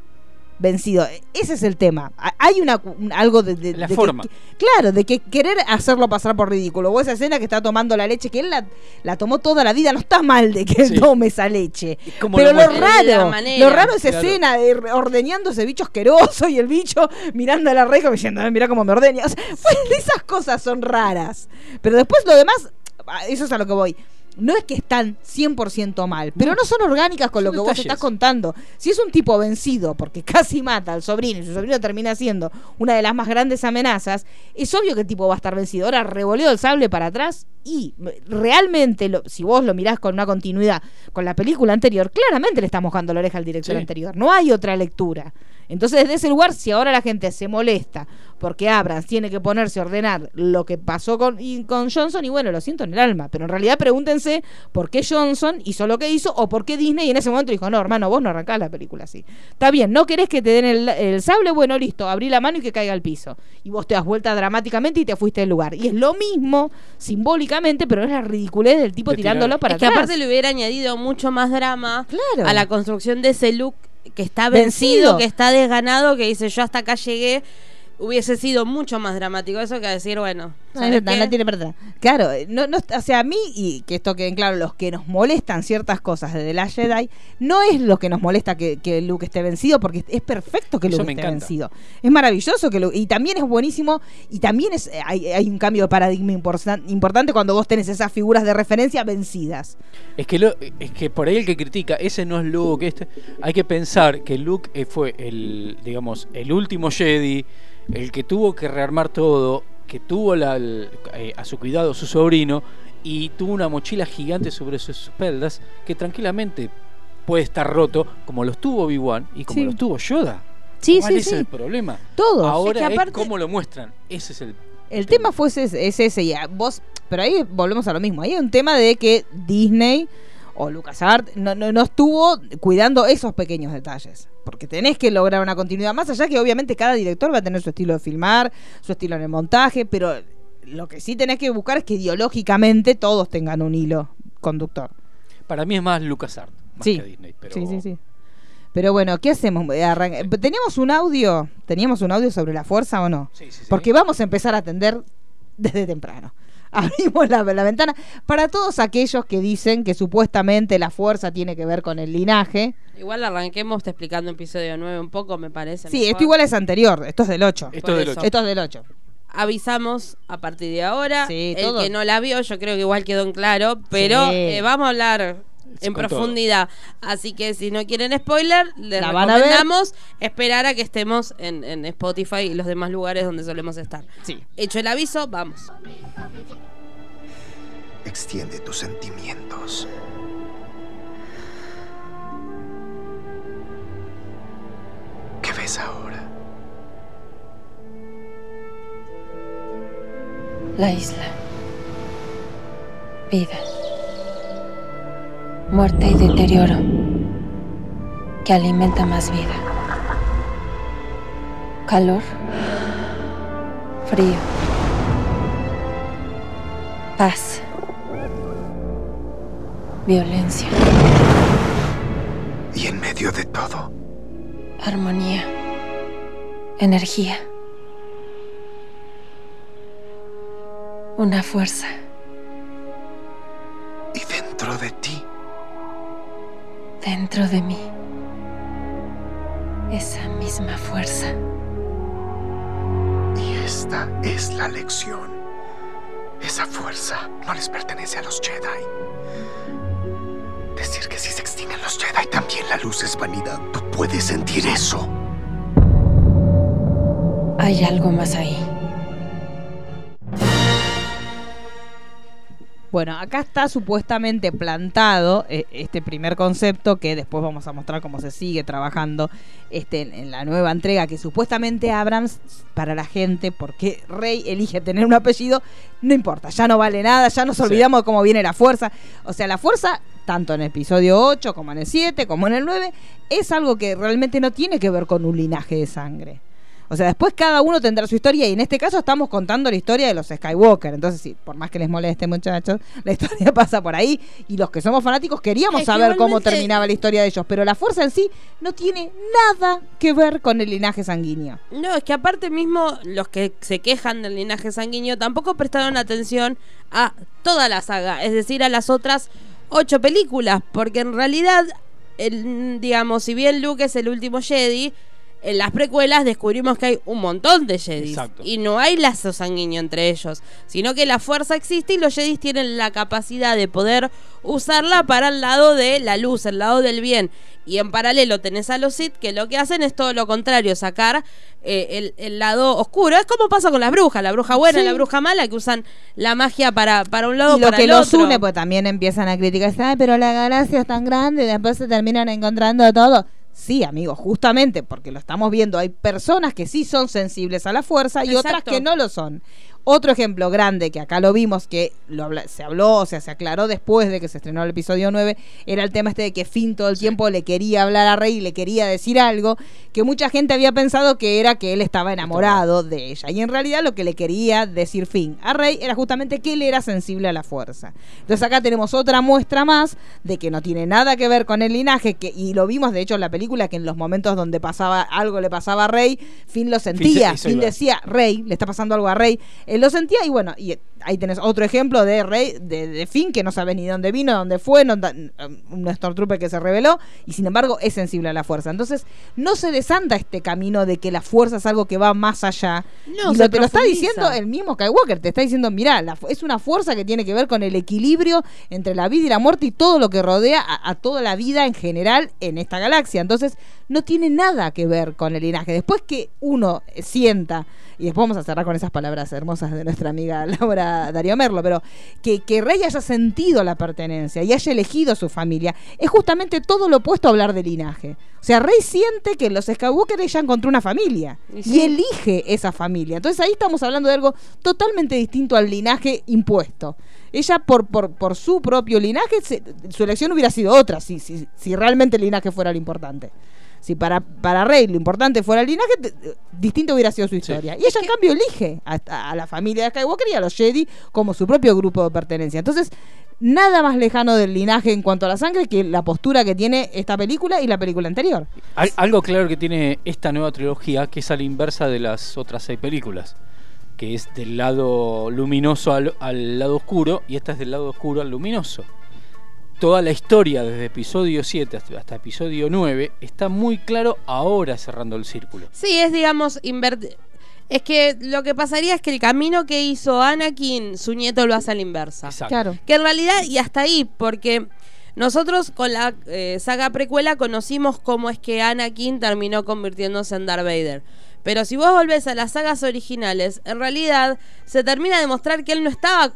vencido. Ese es el tema. Ha- Hay una un- algo de, de- La de forma. que- claro, de que querer hacerlo pasar por ridículo. O esa escena que está tomando la leche, que él la, la tomó toda la vida, no está mal de que él Sí. tome esa leche. ¿Y cómo Pero lo lo, raro, manera. lo raro es esa Claro. escena de ordeñando ese bicho asqueroso y el bicho mirando a la reja diciendo, "Ay, mira cómo me ordeña. O sea, pues, esas cosas son raras. Pero después lo demás, ah, eso es a lo que voy. No es que están 100% mal, pero no son orgánicas con Son lo que vos estás contando. Si es un tipo vencido porque casi mata al sobrino y su sobrino termina siendo una de las más grandes amenazas, es obvio que el tipo va a estar vencido. Ahora revolvió el sable para atrás y mm, realmente, lo- si vos lo mirás con una continuidad con la película anterior, claramente le está mojando la oreja al director Sí. anterior. No hay otra lectura. Entonces, desde ese lugar, si ahora la gente se molesta porque Abrams tiene que ponerse a ordenar lo que pasó con, y con Johnson, y bueno, lo siento en el alma, pero en realidad pregúntense por qué Johnson hizo lo que hizo o por qué Disney en ese momento dijo, no, hermano, vos no arrancás la película así. Está bien, no querés que te den el, el sable, bueno, listo, abrí la mano y que caiga al piso. Y vos te das vuelta dramáticamente y te fuiste del lugar. Y es lo mismo, simbólicamente, pero es la ridiculez del tipo De tirándolo para es que atrás. aparte le hubiera añadido mucho más drama Claro. a la construcción de ese look que está Vencido. vencido, que está desganado, que dice yo hasta acá llegué. Hubiese sido mucho más dramático eso que decir, bueno, No, tiene verdad. Claro, no, no, o sea, a mí, y que esto queden claro, los que nos molestan ciertas cosas de The Last Jedi, no es lo que nos molesta que, que Luke esté vencido, porque es perfecto que Luke esté encanta. vencido. Es maravilloso que Luke, y también es buenísimo, y también es hay, hay un cambio de paradigma importan- importante cuando vos tenés esas figuras de referencia vencidas. Es que, lo- es que por ahí el que critica, ese no es Luke, este, hay que pensar que Luke eh, fue el, digamos, el último Jedi, el que tuvo que rearmar todo, que tuvo la- el- eh, a su cuidado su sobrino y tuvo una mochila gigante sobre sus espaldas que tranquilamente puede estar roto, como los tuvo Obi-Wan y como Sí. los tuvo Yoda. Sí, ¿Cuál sí, es sí. el problema? Todos. Ahora Es que es cómo lo muestran. Ese es el El tema fue ese, es ese, y vos, pero ahí volvemos a lo mismo. Ahí hay un tema de que Disney o LucasArts no, no, no estuvo cuidando esos pequeños detalles. Porque tenés que lograr una continuidad. Más allá que obviamente cada director va a tener su estilo de filmar, su estilo en el montaje, pero lo que sí tenés que buscar es que ideológicamente todos tengan un hilo conductor. Para mí es más LucasArts, más Sí. que Disney. Pero Sí, sí, sí. Pero bueno, ¿qué hacemos? Arran- ¿Teníamos un audio? ¿Teníamos un audio sobre la fuerza o no? Sí, sí. Porque vamos a empezar a atender desde temprano. Abrimos la, la ventana para todos aquellos que dicen que supuestamente la fuerza tiene que ver con el linaje. Igual arranquemos te explicando episodio 9 un poco, me parece. Sí, mejor. esto igual es anterior, esto es del 8. Esto es del eso. 8. Esto es del 8. Avisamos a partir de ahora. Sí, el todo. que no la vio, yo creo que igual quedó en claro, pero Sí. eh, vamos a hablar en todo. profundidad. Así que si no quieren spoiler, les La van a ver. recomendamos esperar a que estemos en, en Spotify y los demás lugares donde solemos estar. Sí. Hecho el aviso, vamos. Extiende tus sentimientos. ¿Qué ves ahora? La isla. Vida. Muerte y deterioro. Que alimenta más vida. Calor. Frío. Paz. Violencia. Y en medio de todo, Armonía. Energía. Una fuerza. y dentro de ti, dentro de mí esa misma fuerza. Y esta es la lección. Esa fuerza no les pertenece a los Jedi. Decir que si se extinguen los Jedi también la luz es vanidad. Tú puedes sentir eso. Hay algo más ahí. Bueno, acá está supuestamente plantado eh, este primer concepto que después vamos a mostrar cómo se sigue trabajando este, en, en la nueva entrega que supuestamente Abrams para la gente, porque Rey elige tener un apellido, no importa, ya no vale nada, ya nos Sí. olvidamos de cómo viene la fuerza. O sea, la fuerza, tanto en el episodio 8 como en el 7, como en el 9, es algo que realmente no tiene que ver con un linaje de sangre. O sea, después cada uno tendrá su historia y en este caso estamos contando la historia de los Skywalker. Entonces, sí, por más que les moleste, muchachos, la historia pasa por ahí y los que somos fanáticos queríamos Es saber cómo terminaba la historia de ellos, pero la fuerza en sí no tiene nada que ver con el linaje sanguíneo. No, es que aparte mismo los que se quejan del linaje sanguíneo tampoco prestaron atención a toda la saga, es decir, a las otras ocho películas, porque en realidad, el, digamos, si bien Luke es el último Jedi, en las precuelas descubrimos que hay un montón de Jedis Exacto. y no hay lazo sanguíneo entre ellos, sino que la fuerza existe y los Jedis tienen la capacidad de poder usarla para el lado de la luz, el lado del bien. Y en paralelo tenés a los Sith que lo que hacen es todo lo contrario, sacar eh, el, el lado oscuro. Es como pasa con las brujas, la bruja buena y Sí. la bruja mala que usan la magia para, para un lado y lo para que el los otro. une, pues también empiezan a criticar, ay, pero la galaxia es tan grande y después se terminan encontrando todo. Sí, amigos, justamente porque lo estamos viendo, hay personas que sí son sensibles a la fuerza y otras que no lo son. Otro ejemplo grande que acá lo vimos, que lo se habló, o sea, se aclaró después de que se estrenó el episodio 9, era el tema este de que Finn todo el tiempo le quería hablar a Rey le quería decir algo, que mucha gente había pensado que era que él estaba enamorado de ella. Y en realidad lo que le quería decir Finn a Rey era justamente que él era sensible a la fuerza. Entonces acá tenemos otra muestra más de que no tiene nada que ver con el linaje, que, y lo vimos de hecho en la película, que en los momentos donde pasaba algo le pasaba a Rey, Finn lo sentía, Finn decía, Rey, le está pasando algo a Rey, él lo sentía y bueno, y ahí tenés otro ejemplo de Rey, de, de Finn, que no sabe ni dónde vino, dónde fue, no, un Stormtrooper que se reveló y sin embargo es sensible a la fuerza. Entonces no se desanda este camino de que la fuerza es algo que va más allá. No, y lo te lo está diciendo el mismo Skywalker, te está diciendo, mirá, la es una fuerza que tiene que ver con el equilibrio entre la vida y la muerte y todo lo que rodea a, a toda la vida en general en esta galaxia. Entonces, no tiene nada que ver con el linaje. Después que uno sienta, y después vamos a cerrar con esas palabras hermosas de nuestra amiga Laura Darío Merlo, pero que, que Rey haya sentido la pertenencia y haya elegido su familia, es justamente todo lo opuesto a hablar de linaje. O sea, Rey siente que los Skywalker ella encontró una familia Y elige esa familia. Entonces ahí estamos hablando de algo totalmente distinto al linaje impuesto. Ella, por, por, por su propio linaje, se- su elección hubiera sido otra, si, si, si realmente el linaje fuera lo importante. Si para, para Rey lo importante fuera el linaje, distinto hubiera sido su historia. Y ella, en cambio, elige a, a la familia de Skywalker y a los Jedi como su propio grupo de pertenencia. Entonces, nada más lejano del linaje en cuanto a la sangre que la postura que tiene esta película y la película anterior. Al- algo claro que tiene esta nueva trilogía, que es a la inversa de las otras seis películas, que es del lado luminoso al, al lado oscuro, y esta es del lado oscuro al luminoso. Toda la historia desde episodio 7 hasta, hasta episodio 9 está muy claro ahora cerrando el círculo. Sí, es digamos invertir. Es que lo que pasaría es que el camino que hizo Anakin, su nieto lo hace a la inversa. Exacto. Claro. Que en realidad, y hasta ahí, porque nosotros con la eh, saga precuela conocimos cómo es que Anakin terminó convirtiéndose en Darth Vader. Pero si vos volvés a las sagas originales, en realidad se termina de mostrar que él no estaba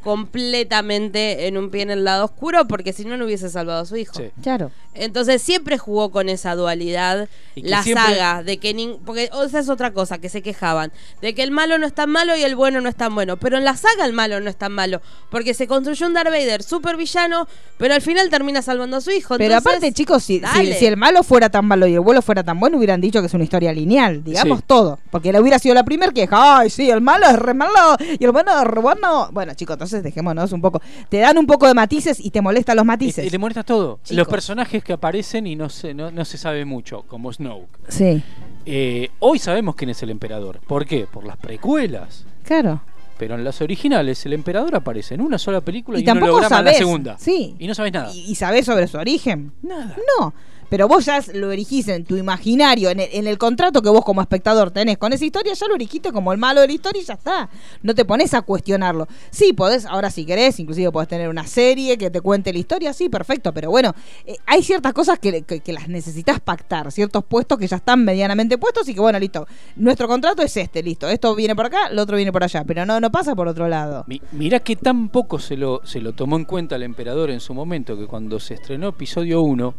completamente en un pie en el lado oscuro, porque si no, no hubiese salvado a su hijo. Sí. Claro. Entonces siempre jugó con esa dualidad la siempre- saga de que nin- porque o esa es otra cosa que se quejaban de que el malo no es tan malo y el bueno no es tan bueno, pero en la saga el malo no es tan malo porque se construyó un Darth Vader super villano, pero al final termina salvando a su hijo. Pero Entonces, aparte, chicos, si, si, el malo fuera tan malo y el bueno fuera tan bueno, hubieran dicho que es una historia lineal, digamos Sí. todo. Porque le hubiera sido la primera queja, ay, sí, el malo es re malo y el bueno es re bueno. Bueno, chicos, entonces dejémonos un poco. Te dan un poco de matices y te molestan los matices. y le molesta todo. Chicos. Los personajes que aparecen y no se, no, no se sabe mucho, como Snoke. Sí, Eh, hoy sabemos quién es el emperador. ¿Por qué? Por las precuelas. claro. Pero en las originales el emperador aparece en una sola película y, Y tampoco un holograma en la segunda. Sí. Y no sabes nada. ¿Y, y sabés sobre su origen? Nada. No. Pero vos ya lo erigís en tu imaginario, en el, contrato que vos como espectador tenés con esa historia, ya lo erigiste como el malo de la historia y ya está. No te pones a cuestionarlo. Sí, podés, ahora si querés, inclusive podés tener una serie que te cuente la historia, sí, perfecto, pero bueno, eh, hay ciertas cosas que, que- las necesitas pactar, ciertos puestos que ya están medianamente puestos y que bueno, listo, nuestro contrato es este, listo, esto viene por acá, lo otro viene por allá, pero no, no pasa por otro lado. Mi- Mirá que tan poco se lo, se lo tomó en cuenta el emperador en su momento que cuando se estrenó episodio 1,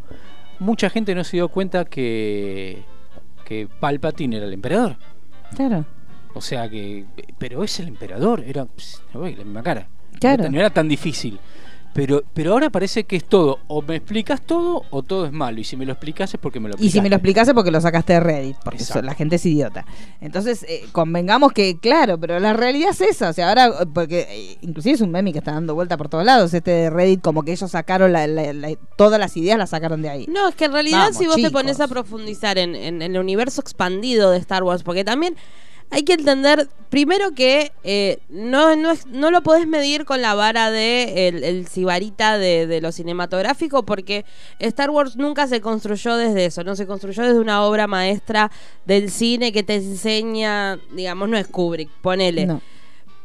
mucha gente no se dio cuenta que, que Palpatine era el emperador. Claro. O sea que. Pero es el emperador, era. pss, la misma cara. Claro. No era tan difícil. Pero, pero ahora parece que es todo. O me explicas todo o todo es malo. Y si me lo explicas es porque me lo Y si me lo explicaste. explicase porque lo sacaste de Reddit, porque la gente es idiota. Entonces, eh, convengamos que, claro, pero la realidad es esa. O sea, ahora, eh, porque eh, inclusive es un meme que está dando vuelta por todos lados, este de Reddit, como que ellos sacaron la- la- la- todas las ideas, las sacaron de ahí. No, es que en realidad Vamos, si vos te pones a profundizar en, en- en el universo expandido de Star Wars, porque también hay que entender, primero que eh, no, no, es- no lo podés medir con la vara de el, el sibarita de, de lo cinematográfico, porque Star Wars nunca se construyó desde eso, no se construyó desde una obra maestra del cine que te enseña, digamos, no es Kubrick, ponele. No.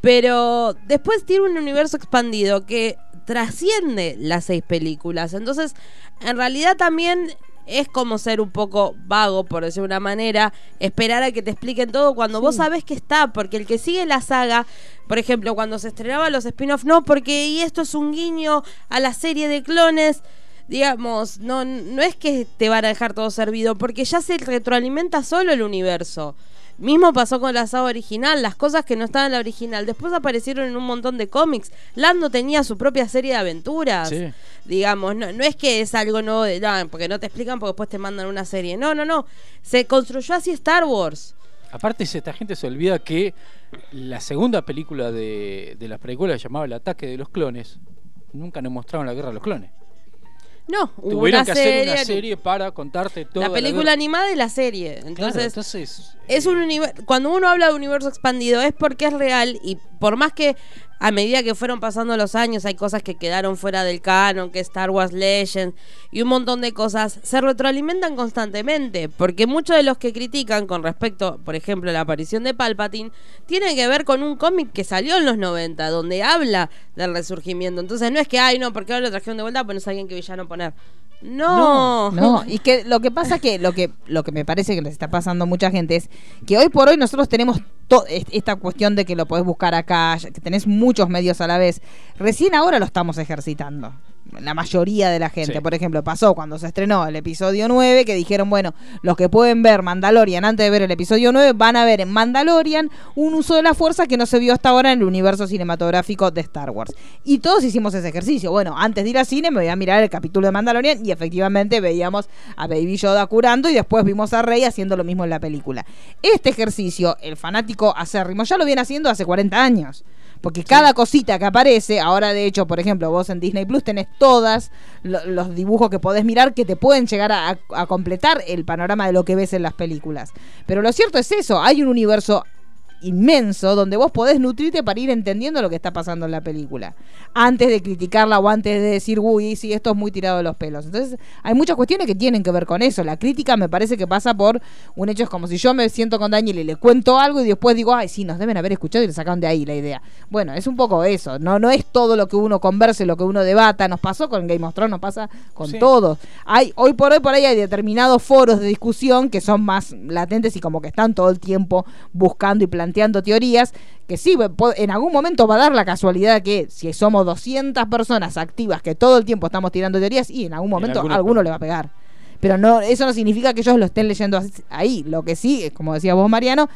Pero después tiene un universo expandido que trasciende las seis películas. Entonces, en realidad también es como ser un poco vago, por decir de una manera, esperar a que te expliquen todo cuando vos sabés que está, porque el que sigue la saga, por ejemplo, cuando se estrenaban los spin-off, no, porque y esto es un guiño a la serie de clones. Digamos, no, no es que te van a dejar todo servido, porque ya se retroalimenta solo el universo. Mismo pasó con la saga original, las cosas que no estaban en la original, después aparecieron en un montón de cómics. Lando tenía su propia serie de aventuras. Sí. Digamos, no, no es que es algo nuevo de "Ah, porque no te explican porque después te mandan una serie. No, no, no. Se construyó así Star Wars. Aparte, esta gente se olvida que la segunda película de, de las precuelas llamaba El ataque de los clones. Nunca nos mostraron la guerra de los clones. No, Tuvieron una que hacer una serie, para contarte toda la película animada y la serie. Claro, Entonces, entonces es un univer- cuando uno habla de universo expandido es porque es real y por más que a medida que fueron pasando los años hay cosas que quedaron fuera del canon, que Star Wars Legends y un montón de cosas, se retroalimentan constantemente, porque muchos de los que critican con respecto, por ejemplo, a la aparición de Palpatine, tiene que ver con un cómic que salió en los 90, donde habla del resurgimiento. Entonces no es que, ay, no, porque ahora lo trajeron de vuelta, pues no sabían qué villano poner. No, No, y que lo que pasa que lo que lo que me parece que les está pasando a mucha gente es que hoy por hoy nosotros tenemos esta cuestión de que lo podés buscar acá, que tenés muchos medios a la vez. Recién ahora lo estamos ejercitando. La mayoría de la gente, Sí. por ejemplo, pasó cuando se estrenó el episodio 9 que dijeron, bueno, los que pueden ver Mandalorian antes de ver el episodio 9 van a ver en Mandalorian un uso de la fuerza que no se vio hasta ahora en el universo cinematográfico de Star Wars. Y todos hicimos ese ejercicio. Bueno, antes de ir al cine me voy a mirar el capítulo de Mandalorian y efectivamente veíamos a Baby Yoda curando y después vimos a Rey haciendo lo mismo en la película. Este ejercicio, el fanático acérrimo, ya lo viene haciendo hace 40 años. Porque cada cosita que aparece, ahora de hecho, por ejemplo, vos en Disney Plus tenés todas lo- los dibujos que podés mirar que te pueden llegar a completar el panorama de lo que ves en las películas. Pero lo cierto es eso, hay un universo inmenso donde vos podés nutrirte para ir entendiendo lo que está pasando en la película. Antes de criticarla o antes de decir, uy, sí, esto es muy tirado de los pelos. Entonces, hay muchas cuestiones que tienen que ver con eso. La crítica me parece que pasa por un hecho, es como si yo me siento con Daniel y le cuento algo y después digo, ay, sí, nos deben haber escuchado y le sacaron de ahí la idea. Bueno, es un poco eso. No, no es todo lo que uno converse, lo que uno debata. Nos pasó con Game of Thrones, nos pasa con Sí. todos. Hay, hoy por hoy por ahí hay determinados foros de discusión que son más latentes y como que están todo el tiempo buscando y planteando teorías que sí, en algún momento va a dar la casualidad que si somos 200 personas activas que todo el tiempo estamos tirando teorías y en algún momento alguno le va a pegar. Pero no, eso no significa que ellos lo estén leyendo ahí. Lo que sí, como decía vos, Mariano,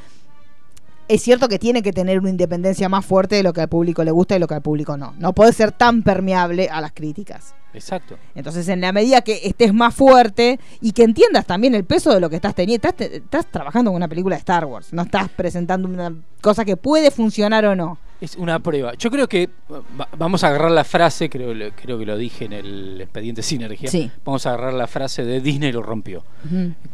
es cierto que tiene que tener una independencia más fuerte de lo que al público le gusta y lo que al público no. No puede ser tan permeable a las críticas. Exacto. Entonces, en la medida que estés más fuerte y que entiendas también el peso de lo que estás teniendo, estás, te- estás trabajando en una película de Star Wars, no estás presentando una cosa que puede funcionar o no. Es una prueba. Yo creo que va- vamos a agarrar la frase, creo, creo que lo dije en el expediente Sinergia. Sí. Vamos a agarrar la frase de Disney lo rompió.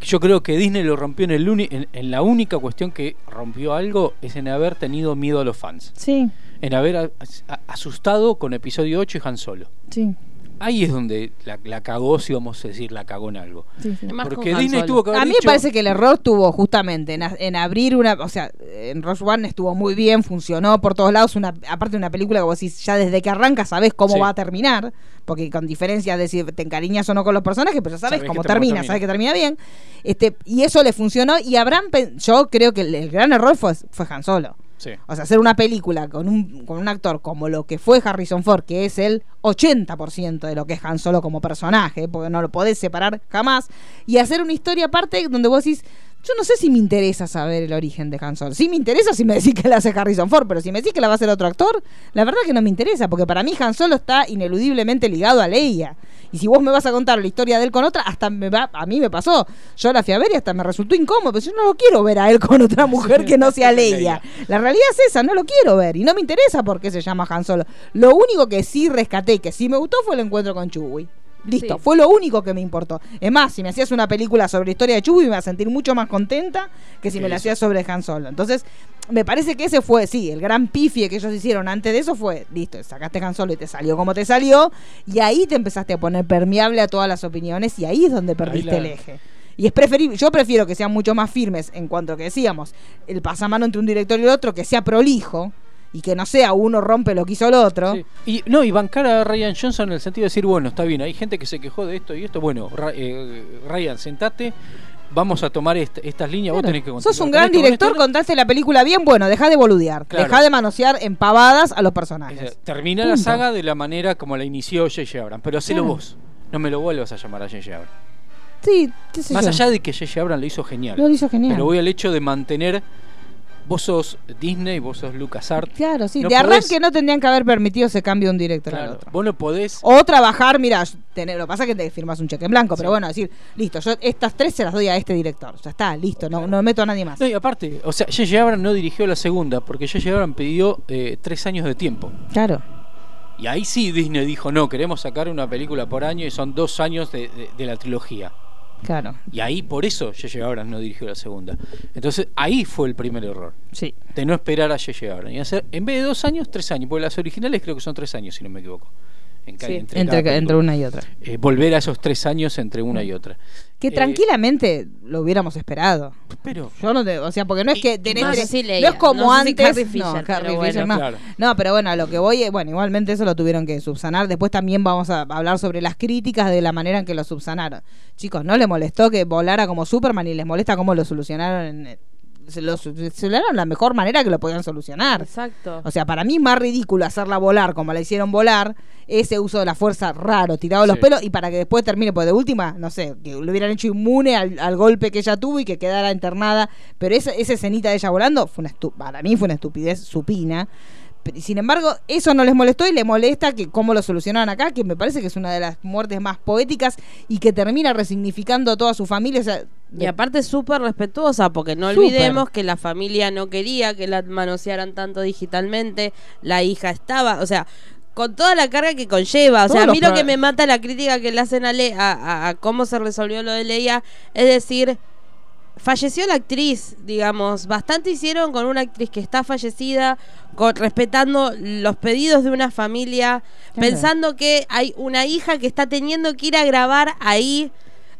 Yo creo que Disney lo rompió en, el uni- en, en la única cuestión que rompió algo es en haber tenido miedo a los fans. Sí, En haber a- a- asustado con episodio 8 y Han Solo. sí. Ahí es donde la, la cagó, si vamos a decir, la cagó en algo. Porque Disney tuvo que haber A mí me dicho- parece que el error tuvo justamente en, a- en abrir una, o sea, en Rush One estuvo muy bien, funcionó por todos lados, una, aparte de una película que vos decís, ya desde que arranca sabés cómo Sí. va a terminar, porque con diferencia de si te encariñas o no con los personajes, pero ya sabés Sabés cómo termina, termina. sabés que termina bien, este, y eso le funcionó, y Abraham, yo creo que el, el gran error fue, fue Han Solo. O sea, hacer una película con un, con un actor como lo que fue Harrison Ford, que es el 80% de lo que es Han Solo como personaje, porque no lo podés separar jamás, y hacer una historia aparte donde vos decís, yo no sé si me interesa saber el origen de Han Solo. Sí me interesa si me decís que la hace Harrison Ford, pero si me decís que la va a hacer otro actor, la verdad que no me interesa, porque para mí Han Solo está ineludiblemente ligado a Leia. Y si vos me vas a contar la historia de él con otra, hasta me va, a mí me pasó. Yo la fui a ver y hasta me resultó incómodo, pero yo no lo quiero ver a él con otra mujer que no sea Leia. La realidad es esa, no lo quiero ver y no me interesa por qué se llama Han Solo. Lo único que sí rescaté, que sí me gustó, fue el encuentro con Chewie. Listo, Sí. fue lo único que me importó. Es más, si me hacías una película sobre la historia de Chewie, me iba a sentir mucho más contenta que si me la hacías sobre Han Solo. Entonces, me parece que ese fue, sí, el gran pifie que ellos hicieron antes de eso fue, listo, sacaste Han Solo y te salió como te salió, y ahí te empezaste a poner permeable a todas las opiniones, y ahí es donde perdiste la- el eje. Y es preferible, yo prefiero que sean mucho más firmes en cuanto a que decíamos, el pasamano entre un director y el otro, que sea prolijo, y que no sea uno rompe lo que hizo el otro. Sí. Y no, y bancar a Ryan Johnson en el sentido de decir, bueno, está bien, hay gente que se quejó de esto y esto, bueno, eh, Ryan, sentate, vamos a tomar est- estas líneas, vos tenés que Sos continuar un con gran con director, esto, contaste la película bien, bueno, deja de boludear, Claro. deja de manosear en pavadas a los O personajes. sea, termina la saga de la manera como la inició J.J. Abrams, pero hacelo Claro. vos. No me lo vuelvas a llamar a J.J. Abrams. Sí, qué sé Más yo. allá de que J.J. Abrams lo hizo genial. Lo hizo genial. Pero voy al hecho de mantener. Vos sos Disney, vos sos LucasArts. Claro, sí. No de podés- arranque no tendrían que haber permitido ese cambio de un director al Claro, otro. vos no podés. O trabajar, mira, tener, lo que pasa es que te firmas un cheque en blanco, pero bueno, decir, listo, yo estas tres se las doy a este director. Ya está, listo, no, no meto a nadie más. No, y aparte, o sea, J.J. Abrams no dirigió la segunda porque J.J. Abrams pidió eh, tres años de tiempo. Claro. Y ahí sí Disney dijo, no, queremos sacar una película por año y son dos años de, de- de la trilogía. Claro, Y ahí por eso J.J. Abrams no dirigió la segunda. Entonces ahí fue el primer error. sí. De no esperar a J.J. Abrams. Y hacer, en vez de dos años, tres años. Porque las originales creo que son tres años, si no me equivoco. En Sí, entre entre, una y otra. Eh, volver a esos tres años entre una y otra. Que Eh, tranquilamente lo hubiéramos esperado. Pero Yo no te, o sea, porque no es que tenés no Leia, es como no antes, Carrie no, Fisher, Carrie pero Fisher bueno. no. Claro. No, pero bueno, a lo que voy, bueno, igualmente eso lo tuvieron que subsanar. Después también vamos a hablar sobre las críticas de la manera en que lo subsanaron. Chicos, no les molestó que volara como Superman y les molesta cómo lo solucionaron. en- se lo solucionaron la mejor manera que lo podían solucionar. Exacto. O sea, para mí es más ridículo hacerla volar como la hicieron volar, ese uso de la fuerza raro, tirado de los pelos, y para que después termine, pues de última, no sé, que lo hubieran hecho inmune al, al golpe que ella tuvo y que quedara internada. Pero esa, esa escenita de ella volando, fue una estu- para mí fue una estupidez supina. Pero, sin embargo, eso no les molestó y le molesta que cómo lo solucionaron acá, que me parece que es una de las muertes más poéticas y que termina resignificando a toda su familia. o sea, Y aparte súper respetuosa, porque no olvidemos que la familia no quería que la manosearan tanto digitalmente, la hija estaba, o sea, con toda la carga que conlleva, o sea, Todos a mí lo que me mata la crítica que le hacen a, Le- a, a- a cómo se resolvió lo de Leia, es decir, falleció la actriz, digamos, bastante hicieron con una actriz que está fallecida, con, respetando los pedidos de una familia, Claro. pensando que hay una hija que está teniendo que ir a grabar ahí,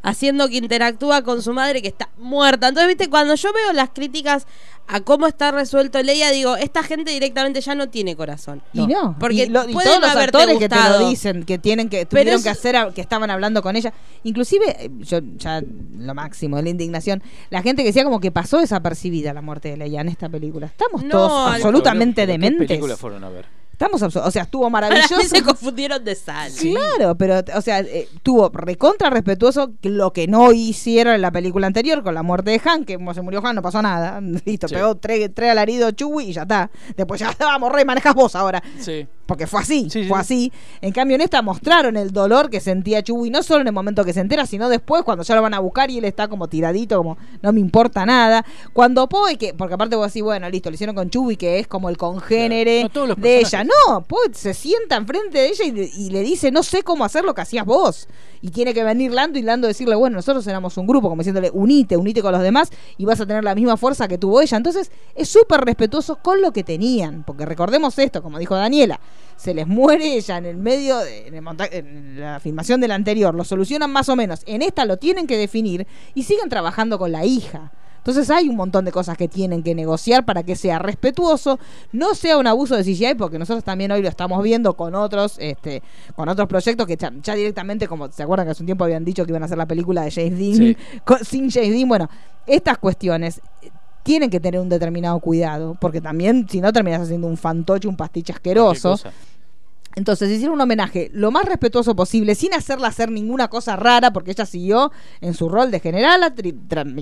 haciendo que interactúa con su madre que está muerta. Entonces, viste, cuando yo veo las críticas a cómo está resuelto Leia, digo, esta gente directamente ya no tiene corazón. Y no, Porque y, lo- y todos los actores que te lo dicen, que tienen que tuvieron es- que hacer, a- que estaban hablando con ella, inclusive eh, yo ya lo máximo, la indignación, la gente que decía como que pasó desapercibida la muerte de Leia en esta película. Estamos No, todos absolutamente ¿Qué dementes. película fueron a ver? Estamos, o sea, estuvo maravilloso. mí se confundieron de sal. Claro, pero, o sea, eh, tuvo recontra respetuoso lo que no hicieron en la película anterior con la muerte de Han, que como se murió Han no pasó nada. Listo, Sí. pegó tres, tres alaridos Chewie y ya está. Después ya vamos, rey, manejas vos ahora. Sí. Porque fue así, Sí, sí. fue así. En cambio, en esta mostraron el dolor que sentía Chewie, no solo en el momento que se entera, sino después, cuando ya lo van a buscar y él está como tiradito, como no me importa nada. Cuando Poe, que, porque aparte vos decís, bueno, listo, lo hicieron con Chewie, que es como el congénere Claro. No, de ella. No, Poe se sienta enfrente de ella y, le- y le dice, no sé cómo hacer lo que hacías vos. Y tiene que venir Lando y Lando decirle, bueno, nosotros éramos un grupo, como diciéndole, unite, unite con los demás y vas a tener la misma fuerza que tuvo ella. Entonces, es súper respetuoso con lo que tenían. Porque recordemos esto, como dijo Daniela, se les muere ella en el medio, de, en, el monta- en la filmación del anterior, lo solucionan más o menos, en esta lo tienen que definir y siguen trabajando con la hija. Entonces hay un montón de cosas que tienen que negociar para que sea respetuoso, no sea un abuso de CGI, porque nosotros también hoy lo estamos viendo con otros, este, con otros proyectos que ya, ya directamente, como se acuerdan que hace un tiempo habían dicho que iban a hacer la película de James Dean, Sí. con- sin James Dean, bueno, estas cuestiones tienen que tener un determinado cuidado, porque también si no terminas haciendo un fantoche, un pastiche asqueroso. Entonces hicieron un homenaje lo más respetuoso posible, sin hacerla hacer ninguna cosa rara, porque ella siguió en su rol de general,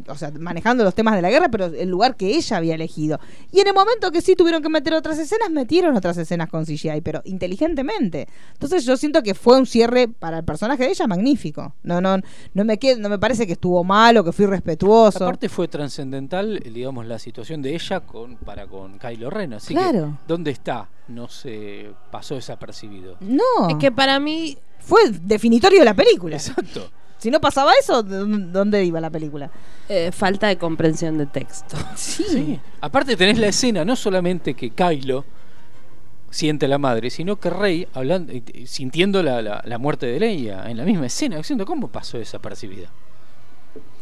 o sea, manejando los temas de la guerra, pero el lugar que ella había elegido. Y en el momento que sí tuvieron que meter otras escenas, metieron otras escenas con CGI, pero inteligentemente. Entonces yo siento que fue un cierre para el personaje de ella magnífico. No, no, no me qued- no me parece que estuvo mal o que fui respetuoso. Aparte fue trascendental, eh, digamos, la situación de ella con para con Kylo Ren. Así Claro. que, ¿dónde está? No se pasó desapercibido. no, Es que para mí, fue definitorio de la película. Exacto. Si no pasaba eso, ¿dó- ¿dónde iba la película? eh, falta de comprensión de texto. Sí. Aparte tenés la escena, no solamente que Kylo siente a la madre, sino que Rey hablando, eh, sintiendo la, la- la muerte de Leia en la misma escena, diciendo cómo pasó desapercibida.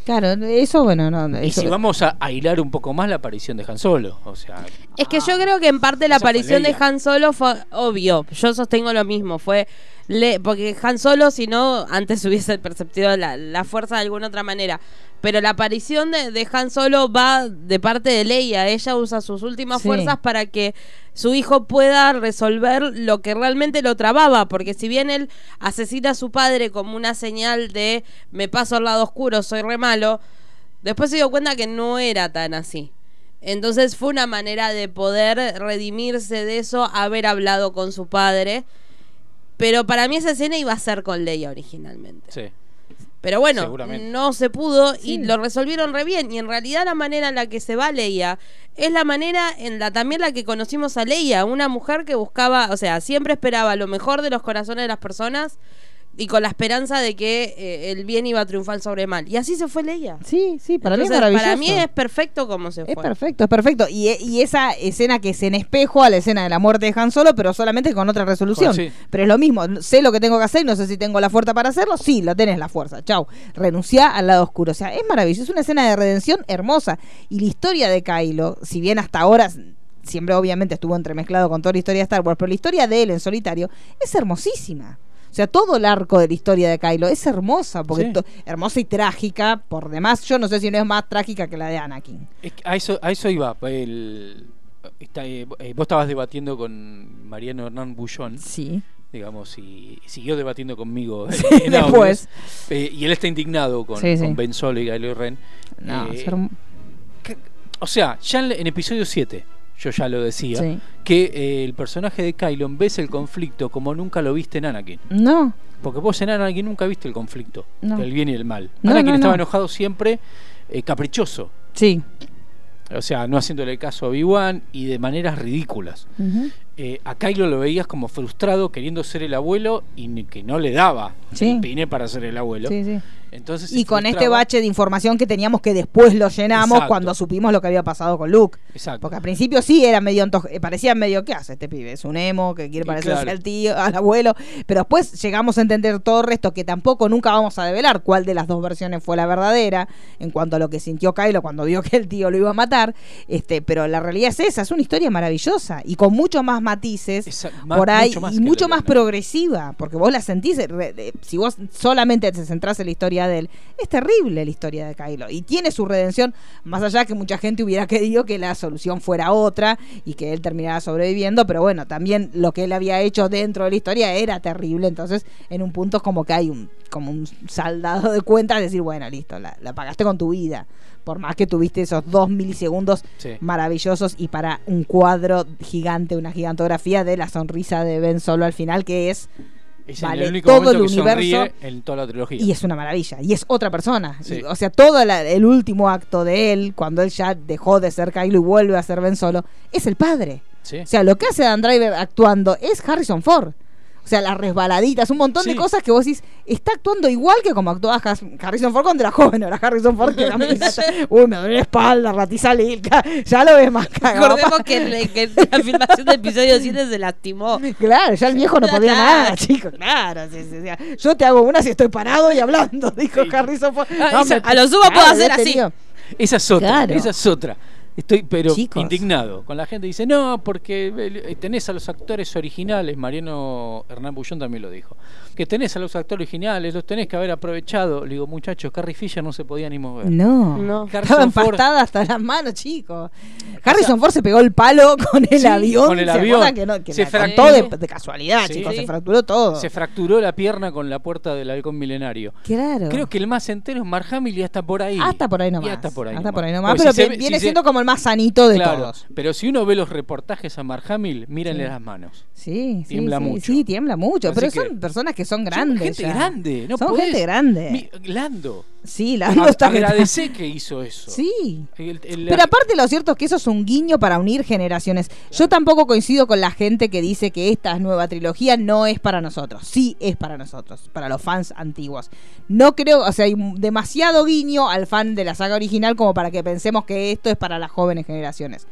Claro, eso, bueno, no. Y si vamos a, a hilar un poco más la aparición de Han Solo, o sea, Es que yo creo que en parte la aparición de. Han Solo fue obvio. Yo sostengo lo mismo. Fue le porque Han Solo, si no, antes hubiese perceptido la, la fuerza de alguna otra manera. Pero la aparición de, de Han Solo va de parte de Leia. Ella usa sus últimas Sí. fuerzas para que su hijo pueda resolver lo que realmente lo trababa. Porque si bien él asesina a su padre como una señal de me paso al lado oscuro, soy re malo, después se dio cuenta que no era tan así. Entonces fue una manera de poder redimirse de eso, haber hablado con su padre. Pero para mí esa escena iba a ser con Leia originalmente. sí. Pero bueno, no se pudo Sí. y lo resolvieron re bien. Y en realidad la manera en la que se va Leia es la manera en la también la que conocimos a Leia, una mujer que buscaba, o sea, siempre esperaba lo mejor de los corazones de las personas y con la esperanza de que eh, el bien iba a triunfar sobre el mal. Y así se fue Leia. Sí, sí, para mí es Entonces, maravilloso. para mí es perfecto como se Es fue. perfecto, es perfecto. Y, y esa escena que es en espejo a la escena de la muerte de Han Solo, pero solamente con otra resolución. Sí. Pero es lo mismo, sé lo que tengo que hacer, no sé si tengo la fuerza para hacerlo. Sí, lo tenés la fuerza. Chau. Renunciá al lado oscuro. O sea, es maravilloso. Es una escena de redención hermosa. Y la historia de Kylo, si bien hasta ahora siempre obviamente estuvo entremezclado con toda la historia de Star Wars, pero la historia de él en solitario es hermosísima. O sea, todo el arco de la historia de Kylo es hermosa, porque Sí. hermosa y trágica, por demás, yo no sé si no es más trágica que la de Anakin. Es que a eso, a eso iba. El, está, eh, eh, vos estabas debatiendo con Mariano Hernán Bullón, Sí. digamos, y siguió debatiendo conmigo Sí, en después. Eh, y él está indignado con, Sí, sí. con Ben Solo y Kylo Ren. No, Eh, que- o sea, ya en, en episodio 7, yo ya lo decía, Sí. que eh, el personaje de Kylo ves el conflicto como nunca lo viste en Anakin. No, Porque vos en Anakin nunca viste el conflicto, No. del bien y el mal. No, Anakin no, estaba no. enojado siempre, eh, caprichoso. sí. O sea, no haciéndole caso a Obi-Wan y de maneras ridículas. Ujú. Eh, a Kylo lo veías como frustrado queriendo ser el abuelo y que no le daba Sí. el pine para ser el abuelo. Sí, sí. Entonces Y con este bache de información que teníamos que después lo llenamos Exacto. cuando supimos lo que había pasado con Luke. Exacto. Porque al principio sí era medio eh, parecía medio ¿qué hace este pibe? Es un emo que quiere parecerse claro. al tío, al abuelo, pero después llegamos a entender todo el resto que tampoco nunca vamos a develar cuál de las dos versiones fue la verdadera en cuanto a lo que sintió Kylo cuando vio que el tío lo iba a matar, este, pero la realidad es esa, es una historia maravillosa y con muchos más matices más- por ahí mucho más y mucho más progresiva, porque vos la sentís, eh, si vos solamente te centrás en la historia de él, es terrible la historia de Kylo y tiene su redención, más allá que mucha gente hubiera querido que la solución fuera otra y que él terminara sobreviviendo, pero bueno, también lo que él había hecho dentro de la historia era terrible, entonces en un punto es como que hay un como un saldado de cuentas, decir, bueno, listo, la, la pagaste con tu vida. Por más que tuviste esos dos milisegundos Sí. maravillosos y para un cuadro gigante, una gigantografía de la sonrisa de Ben Solo al final, que es Es vale el único todo el universo en toda la trilogía. y es una maravilla. Y es otra persona. Sí. Y, o sea, todo la- el último acto de él, cuando él ya dejó de ser Kylo y vuelve a ser Ben Solo, es el padre. Sí. O sea, lo que hace Dan Driver actuando es Harrison Ford. O sea, las resbaladitas, un montón de cosas que vos decís, está actuando igual que como actuaba Harrison Ford cuando era joven, era Harrison Ford que también está- uy, me duele la espalda, ratizalil, ya lo ves más cagado. Recordemos que, que la filmación del episodio 7 se lastimó. Claro, ya el viejo no podía nada, chicos, claro. sí, sí, sí. Yo te hago una si estoy parado y hablando, dijo Harrison Ford. Ah, a lo sumo puedo hacer así. Esa es otra, Claro. esa es otra. Estoy, pero Chicos. indignado con la gente. Dice, no, porque eh, tenés a los actores originales. Mariano Hernán Bullón también lo dijo. Que tenés a los actores originales, los tenés que haber aprovechado. Le digo, muchachos, Carrie Fisher no se podía ni mover. No, No. estaba Harrison Ford- empastada hasta las manos, chicos. Harrison Ford se pegó el palo con el Sí, avión. con el ¿se avión. Que, no, que Se la fracturó. de, de casualidad, Sí. chicos. Se fracturó todo. Se fracturó la pierna con la puerta del halcón milenario. Claro. Creo que el más entero es Mark Hamill y hasta por ahí. Hasta por ahí nomás. Y hasta por ahí Hasta nomás. por ahí nomás, Porque pero si se viene si se- siendo como el más sanito de Claro, todos. Pero si uno ve los reportajes a Mark Hamill, mírenle Sí. las manos. Sí, Tiembla sí, mucho. sí, tiembla mucho. Así pero son personas que son Son grandes. gente ya. grande, no Son podés- gente grande. Mi- Lando. Sí, Lando está que- Agradecé que hizo eso. Sí. El- el- Pero aparte lo cierto es que eso es un guiño para unir generaciones. Yo tampoco coincido con la gente que dice que esta nueva trilogía no es para nosotros. Sí es para nosotros, para los fans antiguos. No creo, o sea, hay demasiado guiño al fan de la saga original como para que pensemos que esto es para las jóvenes generaciones.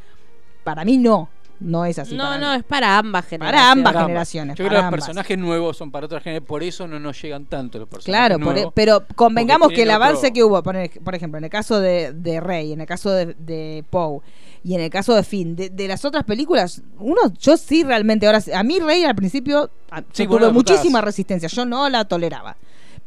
Para mí no, no es así. No, para no, mí. es para ambas generaciones. Para ambas Para generaciones. Yo para creo que los personajes nuevos son para otras generaciones, por eso no nos llegan tanto los personajes Claro, por e- nuevos. pero convengamos que el avance otro- que hubo, por, ej- por ejemplo, en el caso de, de Rey, en el caso de, de Poe y en el caso de Finn, de, de las otras películas, uno, yo sí realmente, ahora, a mí Rey al principio a- Sí, tuve muchísima resistencia, yo no la toleraba.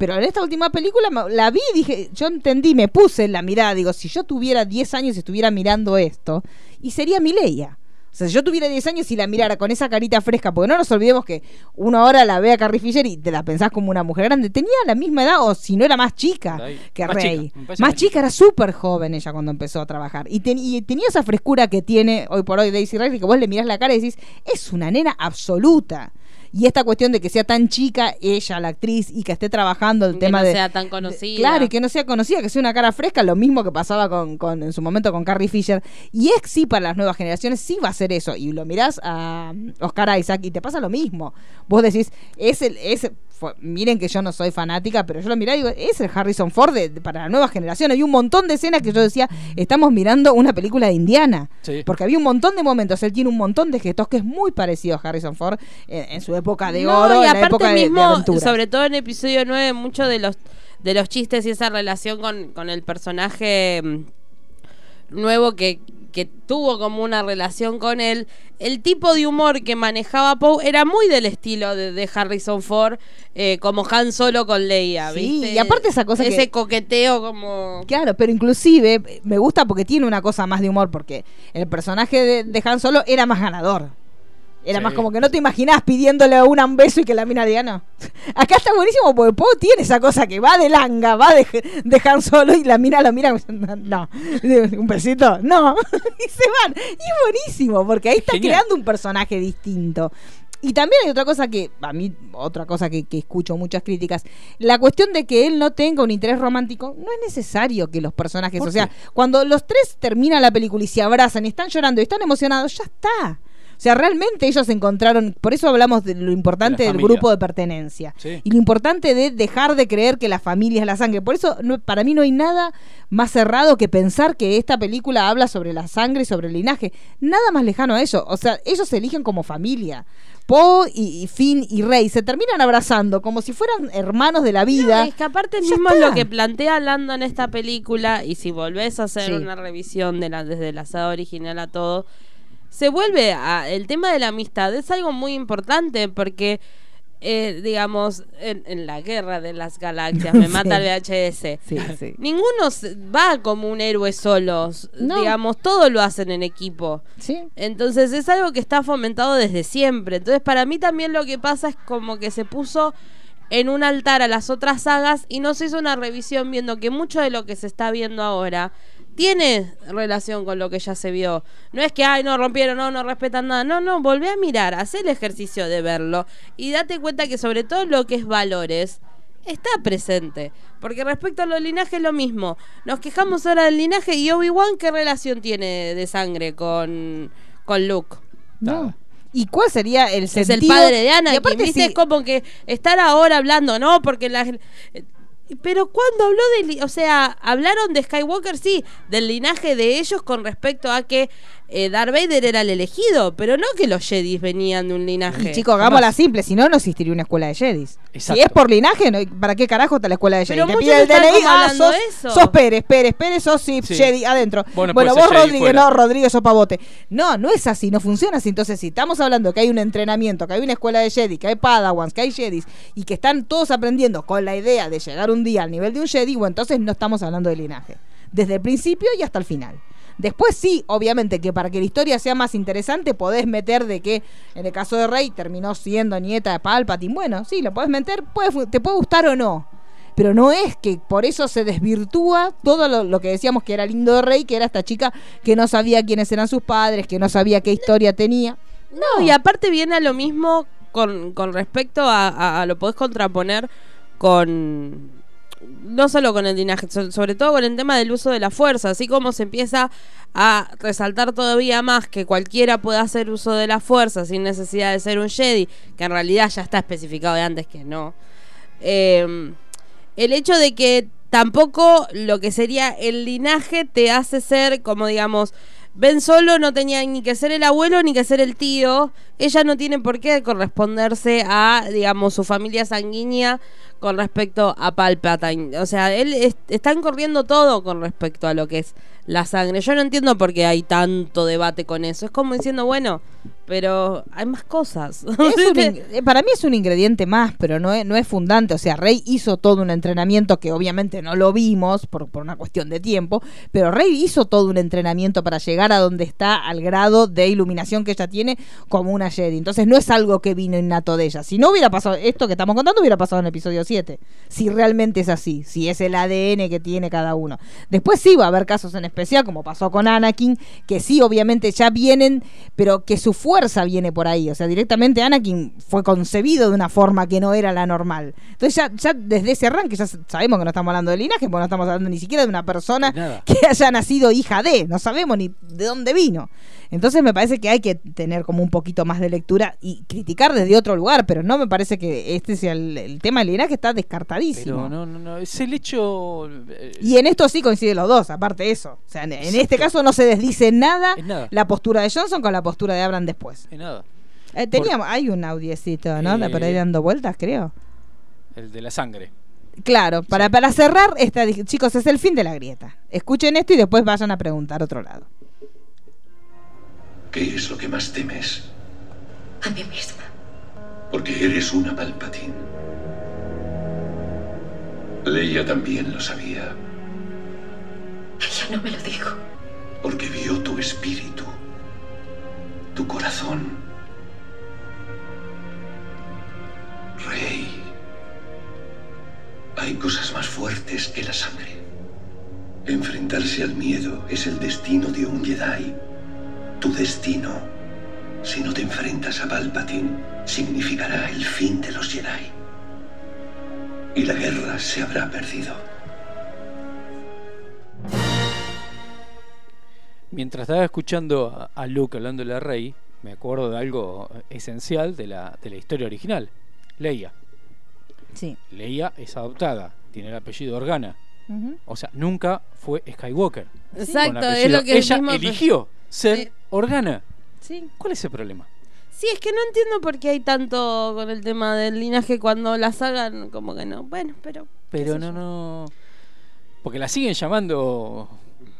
Pero en esta última película la vi dije, yo entendí, me puse en la mirada, digo, si yo tuviera 10 años y estuviera mirando esto, y sería mi Leia. O sea, si yo tuviera 10 años y la mirara con esa carita fresca, porque no nos olvidemos que uno ahora la ve a Carrie Fisher y te la pensás como una mujer grande. Tenía la misma edad, o si no era más chica que Más Rey. chica, más más chica, chica. era súper joven ella cuando empezó a trabajar. Y, ten- y tenía esa frescura que tiene hoy por hoy Daisy Ridley, que vos le mirás la cara y decís, es una nena absoluta. Y esta cuestión de que sea tan chica ella, la actriz, y que esté trabajando el Que tema no de. sea tan conocida. Claro, y que no sea conocida, que sea una cara fresca, lo mismo que pasaba con, con- en su momento con Carrie Fisher. Y es sí para las nuevas generaciones, sí va a ser eso. Y lo mirás a um, Oscar Isaac y te pasa lo mismo. Vos decís, es el, es, fue- miren que yo no soy fanática, pero yo lo miré y digo, es el Harrison Ford de- de- para la nueva generación. Había un montón de escenas que yo decía, estamos mirando una película de Indiana. Sí. Porque había un montón de momentos, él tiene un montón de gestos que es muy parecido a Harrison Ford en, en su época de No, oro, y en la aparte época de, de mismo, aventuras. sobre todo en episodio 9, muchos de los de los chistes y esa relación con, con el personaje mm, nuevo que, que tuvo como una relación con él, el tipo de humor que manejaba Poe era muy del estilo de, de Harrison Ford, eh, como Han Solo con Leia, Sí, ¿viste? y aparte esa cosa Ese que- coqueteo como... Claro, pero inclusive eh, me gusta porque tiene una cosa más de humor, porque el personaje de, de Han Solo era más ganador. Era Sí. más como que no te imaginás pidiéndole a una un beso y que la mina diga no. Acá está buenísimo porque Poe tiene esa cosa que va de langa, va de, de Han Solo y la mina lo mira no, un besito, no. y se van. Y es buenísimo porque ahí está Genial. creando un personaje distinto. Y también hay otra cosa que, a mí, otra cosa que, que escucho muchas críticas, la cuestión de que él no tenga un interés romántico, no es necesario que los personajes, ¿Por o sea, cuando los tres terminan la película y se abrazan y están llorando y están emocionados, ya está. O sea, realmente ellos encontraron, por eso hablamos de lo importante De del grupo de pertenencia. Sí. Y lo importante de dejar de creer que la familia es la sangre. Por eso, no- para mí no hay nada más cerrado que pensar que esta película habla sobre la sangre y sobre el linaje. Nada más lejano a eso. O sea, ellos se eligen como familia. Poe y, Finn y Rey se terminan abrazando como si fueran hermanos de la vida. No, es que aparte Ya mismo está. lo que plantea Lando en esta película y si volvés a hacer Sí. una revisión de la, desde la saga original a todo, se vuelve a el tema de la amistad es algo muy importante porque eh, digamos en, en la guerra de las galaxias me Sí. mata el VHS Sí, sí. ninguno va como un héroe solos No. digamos todo lo hacen en equipo Sí. entonces es algo que está fomentado desde siempre. Entonces para mí también lo que pasa es como que se puso en un altar a las otras sagas y no se hizo una revisión viendo que mucho de lo que se está viendo ahora tiene relación con lo que ya se vio. No es que, ay, no rompieron, no, no respetan nada. No, no, volvé a mirar, haz el ejercicio de verlo y date cuenta que sobre todo lo que es valores está presente. Porque respecto a los linajes, lo mismo. Nos quejamos ahora del linaje y Obi-Wan, ¿qué relación tiene de sangre con, con Luke? No. ¿Y cuál sería el es sentido? el padre de Y Anakin. aparte, ¿viste? sí, Es como que estar ahora hablando, ¿no? Porque la. Pero cuando habló de. O sea, hablaron de Skywalker, sí, del linaje de ellos con respecto a que eh, Darth Vader era el elegido, pero no que los Jedis venían de un linaje. Y chicos, hagámosla simple, si no, no existiría una escuela de Jedis. Si es por linaje, no- ¿para qué carajo está la escuela de Jedis? Pero Te muchos pide el están DNI, ah, hablando sos, eso. sos Pérez, Pérez, Pérez, sos sí, Sí. Jedi adentro. Bueno, Bueno, vos Rodríguez, fuera. no, Rodríguez, sos pavote. No, no es así, no funciona así. Entonces, si estamos hablando que hay un entrenamiento, que hay una escuela de Jedi, que hay Padawans, que hay Jedis, y que están todos aprendiendo con la idea de llegar un día al nivel de un Jedi, bueno, entonces no estamos hablando de linaje. Desde el principio y hasta el final. Después sí, obviamente que para que la historia sea más interesante podés meter de que en el caso de Rey terminó siendo nieta de Palpatine. Bueno, sí, lo podés meter, te puede gustar o no. Pero no es que por eso se desvirtúa todo lo, que decíamos que era lindo de Rey, que era esta chica que no sabía quiénes eran sus padres, que no sabía qué historia tenía. No, y aparte viene a lo mismo con, respecto a, a- a lo podés contraponer con no solo con el linaje, so- sobre todo con el tema del uso de la fuerza, así como se empieza a resaltar todavía más que cualquiera puede hacer uso de la fuerza sin necesidad de ser un Jedi, que en realidad ya está especificado de antes que no. Eh, el hecho de que tampoco lo que sería el linaje te hace ser como digamos Ben Solo no tenía ni que ser el abuelo ni que ser el tío. Ella no tiene por qué corresponderse a, digamos, su familia sanguínea con respecto a Palpatine. O sea, él es- están corriendo todo con respecto a lo que es la sangre. Yo no entiendo por qué hay tanto debate con eso. Es como diciendo, bueno, pero hay más cosas. Un eh, para mí es un ingrediente más, pero no es, no es fundante. O sea, Rey hizo todo un entrenamiento que obviamente no lo vimos por, por una cuestión de tiempo, pero Rey hizo todo un entrenamiento para llegar a donde está al grado de iluminación que ella tiene como una Jedi. Entonces no es algo que vino innato de ella. Si no hubiera pasado esto que estamos contando, hubiera pasado en el episodio 7. Si realmente es así, si es el ADN que tiene cada uno. Después sí va a haber casos en especial, como pasó con Anakin, que sí, obviamente ya vienen, pero que su fuerza viene por ahí. O sea, directamente Anakin fue concebido de una forma que no era la normal. Entonces ya, ya desde ese arranque ya sabemos que no estamos hablando de linaje, porque no estamos hablando ni siquiera de una persona nada. que haya nacido hija de, no sabemos ni de dónde vino. Entonces me parece que hay que tener como un poquito más de lectura y criticar desde otro lugar, pero no me parece que este sea el, el tema del linaje está descartadísimo. Pero no, no, no. Es el hecho. eh, Y en esto sí coinciden los dos, aparte de eso. O sea, en, en este caso no se desdice nada, nada. la postura de Johnson con la postura de Abraham después. es nada. Eh, teníamos, hay un audiecito, ¿no? De Eh, por ahí dando vueltas, creo. El de la sangre. Claro, para, para cerrar, esta, chicos, es el fin de la grieta. Escuchen esto y después vayan a preguntar otro lado. ¿Qué es lo que más temes? A mí misma. Porque eres una Palpatine. Leia también lo sabía, Ella no me lo dijo. porque vio tu espíritu, tu corazón. Rey, hay cosas más fuertes que la sangre. Enfrentarse al miedo es el destino de un Jedi. Tu destino, si no te enfrentas a Palpatine, significará el fin de los Jedi. Y la guerra se habrá perdido. Mientras estaba escuchando a, Luke hablando de la Rey, me acuerdo de algo esencial de la, de la historia original. Leia. Sí. Leia es adoptada, tiene el apellido Organa. O sea, nunca fue Skywalker. Exacto, es lo que Ella mismo- eligió ser Organa. Sí. ¿Cuál es el problema? Sí, es que no entiendo por qué hay tanto con el tema del linaje cuando las hagan como que no. Bueno, pero. Pero no, yo. no. Porque la siguen llamando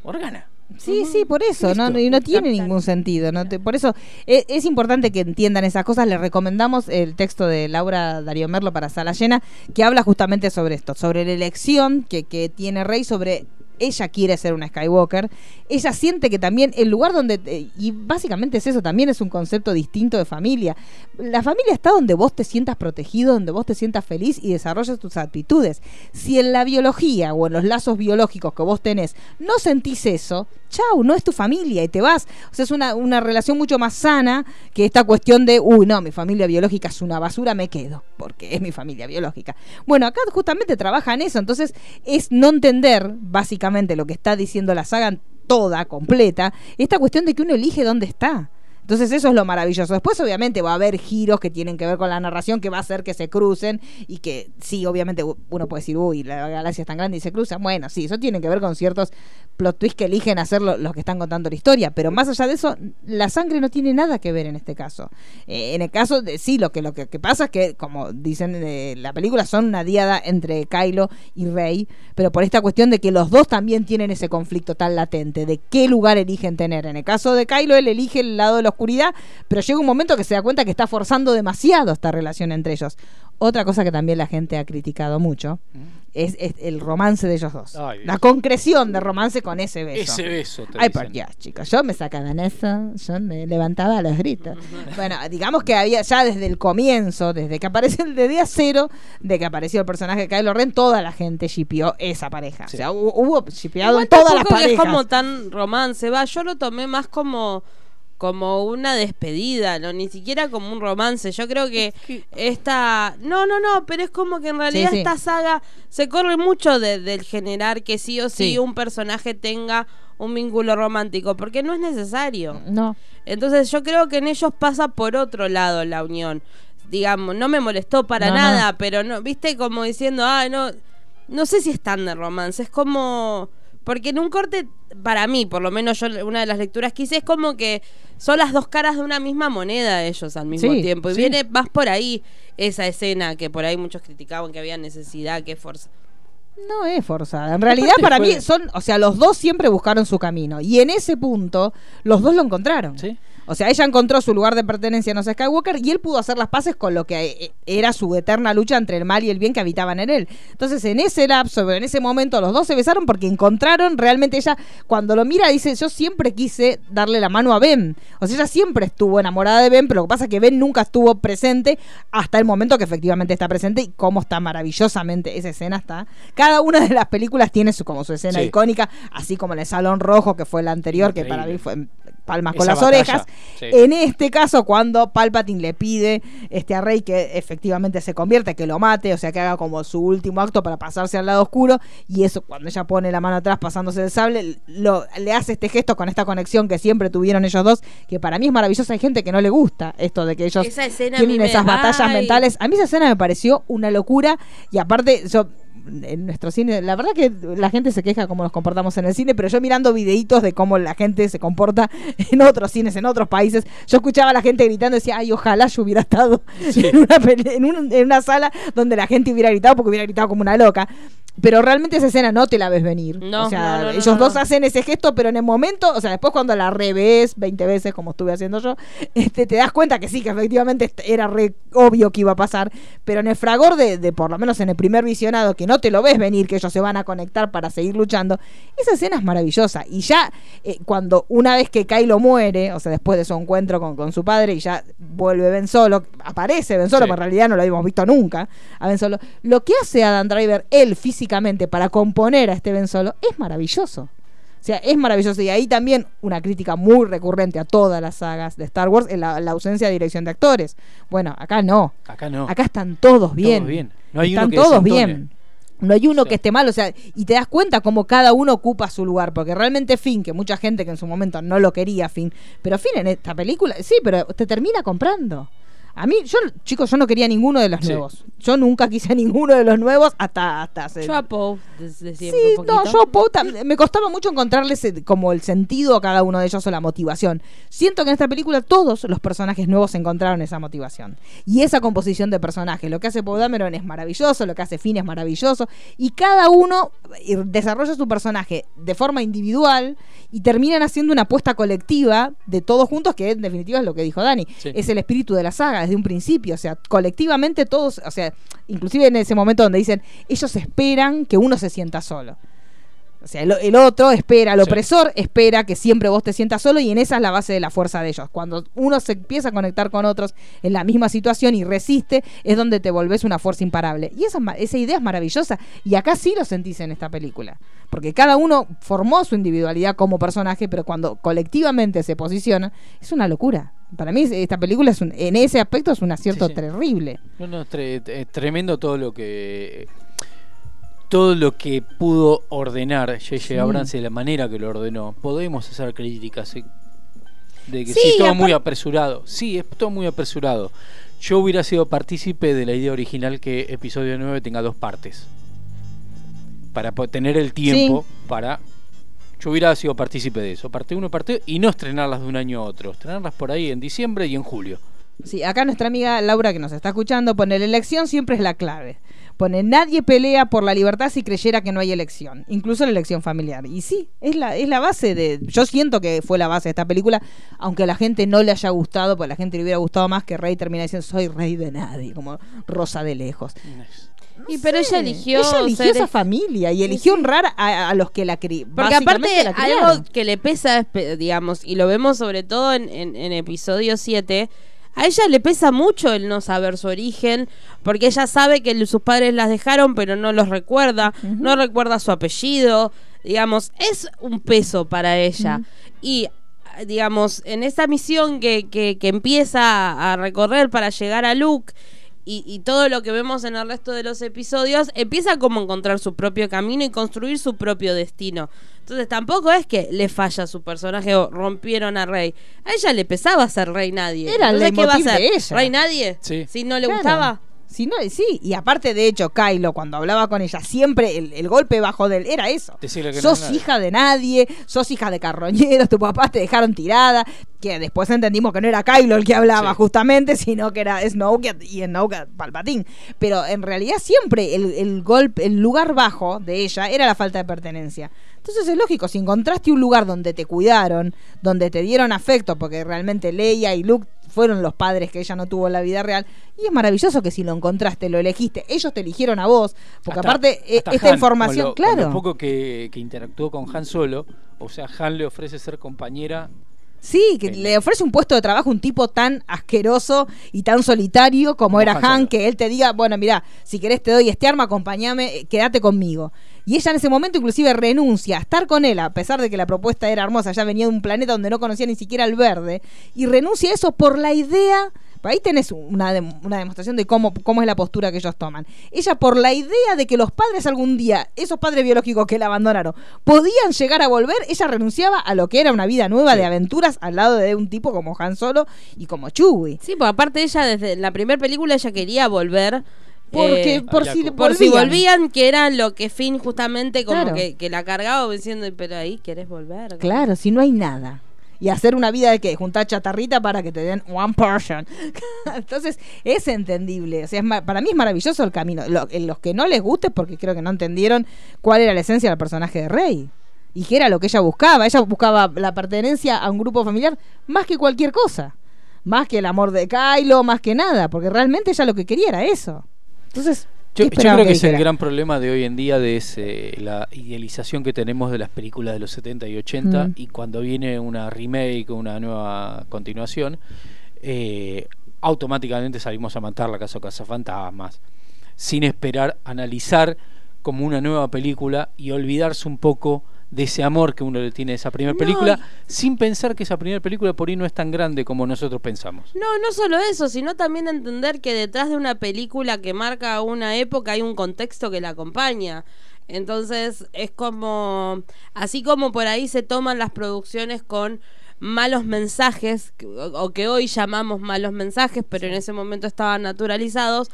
Organa. Sí, sí, por eso, no, y no tiene ningún sentido. ¿no? Por eso e- es, importante que entiendan esas cosas. Les recomendamos el texto de Laura Darío Merlo para Sala Llena, que habla justamente sobre esto, sobre la elección que, que tiene Rey, sobre ella quiere ser una Skywalker. Ella siente que también el lugar donde, eh, y básicamente es eso, también es un concepto distinto de familia. La familia está donde vos te sientas protegido, donde vos te sientas feliz y desarrollas tus aptitudes. Si en la biología o en los lazos biológicos que vos tenés no sentís eso, chau, no es tu familia y te vas. O sea, es una, una relación mucho más sana que esta cuestión de, uy, no, mi familia biológica es una basura, me quedo, porque es mi familia biológica. Bueno, acá justamente trabaja en eso, entonces es no entender básicamente lo que está diciendo la saga toda, completa, esta cuestión de que uno elige dónde está. Entonces eso es lo maravilloso. Después obviamente va a haber giros que tienen que ver con la narración que va a hacer que se crucen y que sí, obviamente uno puede decir, uy, la galaxia es tan grande y se cruzan. Bueno, sí, eso tiene que ver con ciertos plot twists que eligen hacer lo- los que están contando la historia. Pero más allá de eso, la sangre no tiene nada que ver en este caso. Eh, en el caso de sí, lo que, lo que, pasa es que, como dicen en la película, son una diada entre Kylo y Rey, pero por esta cuestión de que los dos también tienen ese conflicto tan latente, de qué lugar eligen tener. En el caso de Kylo, él elige el lado de la oscuridad, pero llega un momento que se da cuenta que está forzando demasiado esta relación entre ellos. Otra cosa que también la gente ha criticado mucho es, es el romance de ellos dos. Ay, la concreción de romance con ese beso. Ese beso. te Ay, por Dios, chicos, yo me sacaban eso, yo me levantaba a los gritos. Bueno, digamos que había ya desde el comienzo, desde que apareció el de día cero, de que apareció el personaje de Kylo Ren, toda la gente shipeó esa pareja. Sí. O sea, hubo, shipeado en todas las que es parejas. como tan romance, va, yo lo tomé más como como una despedida, no ni siquiera como un romance. Yo creo que esta no, no, no, pero es como que en realidad sí. esta saga se corre mucho de- del generar que sí o sí, Sí. un personaje tenga un vínculo romántico, porque no es necesario. No, Entonces yo creo que en ellos pasa por otro lado la unión. Digamos, no me molestó para No, no. nada, pero no, viste como diciendo, ah, no, no sé si es tan de romance, es como porque en un corte para mí, por lo menos yo una de las lecturas que hice es como que son las dos caras de una misma moneda ellos al mismo Sí, tiempo y sí. viene más por ahí esa escena que por ahí muchos criticaban que había necesidad, que fuerza. no es forzada. En realidad, para fue- mí, son, o sea, los dos siempre buscaron su camino. Y en ese punto, los dos lo encontraron. ¿Sí? O sea, ella encontró su lugar de pertenencia en los Skywalker y él pudo hacer las paces con lo que eh, era su eterna lucha entre el mal y el bien que habitaban en él. Entonces, en ese lapso, en ese momento, los dos se besaron porque encontraron realmente ella, cuando lo mira, dice: Yo siempre quise darle la mano a Ben. O sea, ella siempre estuvo enamorada de Ben, pero lo que pasa es que Ben nunca estuvo presente hasta el momento que efectivamente está presente y cómo está maravillosamente esa escena está. Cada una de las películas tiene su como su escena Sí. icónica, así como en el Salón Rojo, que fue la anterior, que para mí fue palmas con Esa las batalla, orejas. sí. En este caso, cuando Palpatine le pide este, a Rey que efectivamente se convierta, que lo mate, o sea, que haga como su último acto para pasarse al lado oscuro, y eso, cuando ella pone la mano atrás pasándose el sable, lo, le hace este gesto con esta conexión que siempre tuvieron ellos dos, que para mí es maravillosa. Hay gente que no le gusta esto de que ellos Esa tienen mí me- esas batallas ay. mentales. A mí esa escena me pareció una locura, y aparte, yo en nuestro cine, la verdad que la gente se queja cómo nos comportamos en el cine, pero yo mirando videitos de cómo la gente se comporta en otros cines, en otros países, yo escuchaba a la gente gritando y decía, ay, ojalá yo hubiera estado en, una, en, un- en una sala donde la gente hubiera gritado porque hubiera gritado como una loca. Pero realmente esa escena no te la ves venir. No, o sea, no, no, no, ellos dos hacen ese gesto, pero en el momento, o sea, después cuando la revés 20 veces, como estuve haciendo yo, este, te das cuenta que sí, que efectivamente era re obvio que iba a pasar. Pero en el fragor de, de, por lo menos en el primer visionado, que no te lo ves venir, que ellos se van a conectar para seguir luchando, esa escena es maravillosa. Y ya eh, cuando una vez que Kylo muere, o sea, después de su encuentro con, con su padre y ya vuelve Ben Solo, aparece Ben Solo, Sí. pero en realidad no lo habíamos visto nunca a Ben Solo. Lo que hace Adam Driver, él físicamente, para componer a este Ben Solo, es maravilloso. O sea, es maravilloso. Y ahí también una crítica muy recurrente a todas las sagas de Star Wars es la, la ausencia de dirección de actores. Bueno, acá no. Acá no. Acá están todos bien. Todos bien. No hay están uno que todos bien. No hay uno que esté mal, o sea, y te das cuenta como cada uno ocupa su lugar, porque realmente Finn, que mucha gente que en su momento no lo quería Finn, pero Finn en esta película, sí, pero te termina comprando. A mí, yo, chicos, yo no quería ninguno de los Sí. nuevos. Yo nunca quise ninguno de los nuevos hasta, hasta hace- Yo a Poe desde siempre Sí, un no, yo a Poe me costaba mucho encontrarles como el sentido a cada uno de ellos o la motivación. Siento que en esta película todos los personajes nuevos encontraron esa motivación. Y esa composición de personajes. Lo que hace Poe Dameron es maravilloso, lo que hace Finn es maravilloso. Y cada uno eh, desarrolla su personaje de forma individual y terminan haciendo una apuesta colectiva de todos juntos, que en definitiva es lo que dijo Dani. Sí. Es el espíritu de la saga desde un principio. O sea, colectivamente todos, o sea, inclusive en ese momento donde dicen, ellos esperan que uno se sienta solo. O sea, el, el otro espera, el Sí. opresor espera que siempre vos te sientas solo y en esa es la base de la fuerza de ellos. Cuando uno se empieza a conectar con otros en la misma situación y resiste, es donde te volvés una fuerza imparable. Y esa, esa idea es maravillosa y acá sí lo sentís en esta película. Porque cada uno formó su individualidad como personaje, pero cuando colectivamente se posiciona, es una locura. Para mí esta película es un- en ese aspecto es un acierto Sí, sí. terrible. No, no, tre- eh, tremendo todo lo que todo lo que pudo ordenar J.J. Abrams de la manera que lo ordenó. Podemos hacer críticas. eh, de que Sí, sí, todo muy apresurado. Sí, es todo muy apresurado. Yo hubiera sido partícipe de la idea original que episodio 9 tenga dos partes. Para tener el tiempo para... Yo hubiera sido partícipe de eso. Parte 1, parte y no estrenarlas de un año a otro. Estrenarlas por ahí en diciembre y en julio. Sí, acá nuestra amiga Laura que nos está escuchando pone la elección siempre es la clave. Pone nadie pelea por la libertad si creyera que no hay elección, incluso la elección familiar. Y sí, es la, es la base de. Yo siento que fue la base de esta película, aunque a la gente no le haya gustado, porque a la gente le hubiera gustado más que Rey termina diciendo soy rey de nadie, como Rosa de lejos. Y pero ella eligió Ella eligió ser- esa familia y eligió honrar a, a los que la criaron. Porque aparte algo que le pesa, digamos, y lo vemos sobre todo en, en- en episodio 7, a ella le pesa mucho el no saber su origen, porque ella sabe que sus padres las dejaron, pero no los recuerda, no recuerda su apellido, digamos, es un peso para ella. Y digamos, en esta misión que, que, que empieza a recorrer para llegar a Luke y, y todo lo que vemos en el resto de los episodios, empieza como a encontrar su propio camino y construir su propio destino. Entonces tampoco es que le falla a su personaje o rompieron a Rey. A ella le pesaba ser Rey Nadie. Era el Entonces, ¿qué va a ella. ¿Rey Nadie? Sí. Si no le Claro. gustaba. Si no, sí, y aparte de hecho, Kylo, cuando hablaba con ella, siempre el, el golpe bajo del era eso. Que no sos es hija de nadie, sos hija de carroñeros, tu papá te dejaron tirada, que después entendimos que no era Kylo el que hablaba Sí. justamente, sino que era Snoke y Snoke Palpatine. Pero en realidad siempre el, el golpe, el lugar bajo de ella era la falta de pertenencia. Entonces es lógico, si encontraste un lugar donde te cuidaron, donde te dieron afecto, porque realmente Leia y Luke fueron los padres que ella no tuvo en la vida real, y es maravilloso que si lo encontraste, lo elegiste, ellos te eligieron a vos, porque Hasta- aparte eh, hasta esta Han, información, con lo- con claro. lo poco que, que interactuó con Han Solo, o sea, Han le ofrece ser compañera. Sí, que le ofrece un puesto de trabajo un tipo tan asqueroso y tan solitario como, Como era Han que él te diga, bueno, mira, si querés te doy este arma, acompáñame, eh, quédate conmigo. Y ella en ese momento inclusive renuncia a estar con él, a pesar de que la propuesta era hermosa, ya venía de un planeta donde no conocía ni siquiera el verde, y renuncia a eso por la idea... Ahí tenés una, una demostración de cómo, cómo es la postura que ellos toman. Ella por la idea de que los padres algún día, esos padres biológicos que la abandonaron, podían llegar a volver, ella renunciaba a lo que era una vida nueva de aventuras al lado de un tipo como Han Solo y como Chewie. Sí, porque aparte ella desde la primera película ella quería volver. Porque eh, por si por si volvían. volvían, que era lo que Finn justamente como Claro. que, que la cargaba diciendo, pero ahí querés volver. Claro, si no hay nada. Y hacer una vida de que juntar chatarrita para que te den one person. Entonces, es entendible. O sea, es para mí es maravilloso el camino. Lo- en los que no les guste, porque creo que no entendieron cuál era la esencia del personaje de Rey. Y qué era lo que ella buscaba. Ella buscaba la pertenencia a un grupo familiar más que cualquier cosa. Más que el amor de Kylo, más que nada. Porque realmente ella lo que quería era eso. Entonces, Yo, ¿qué yo esperaban creo que es el gran problema de hoy en día de ese, la idealización que tenemos de las películas de los 70 y 80 Mm. y cuando viene una remake o una nueva continuación, eh, automáticamente salimos a matar la casa o cazafantasmas sin esperar analizar como una nueva película y olvidarse un poco de ese amor que uno le tiene a esa primera No, película sin pensar que esa primera película por ahí no es tan grande como nosotros pensamos. No, no solo eso, sino también entender que detrás de una película que marca una época hay un contexto que la acompaña. Entonces es como, así como por ahí se toman las producciones con malos mensajes, o que hoy llamamos malos mensajes, pero en ese momento estaban naturalizados,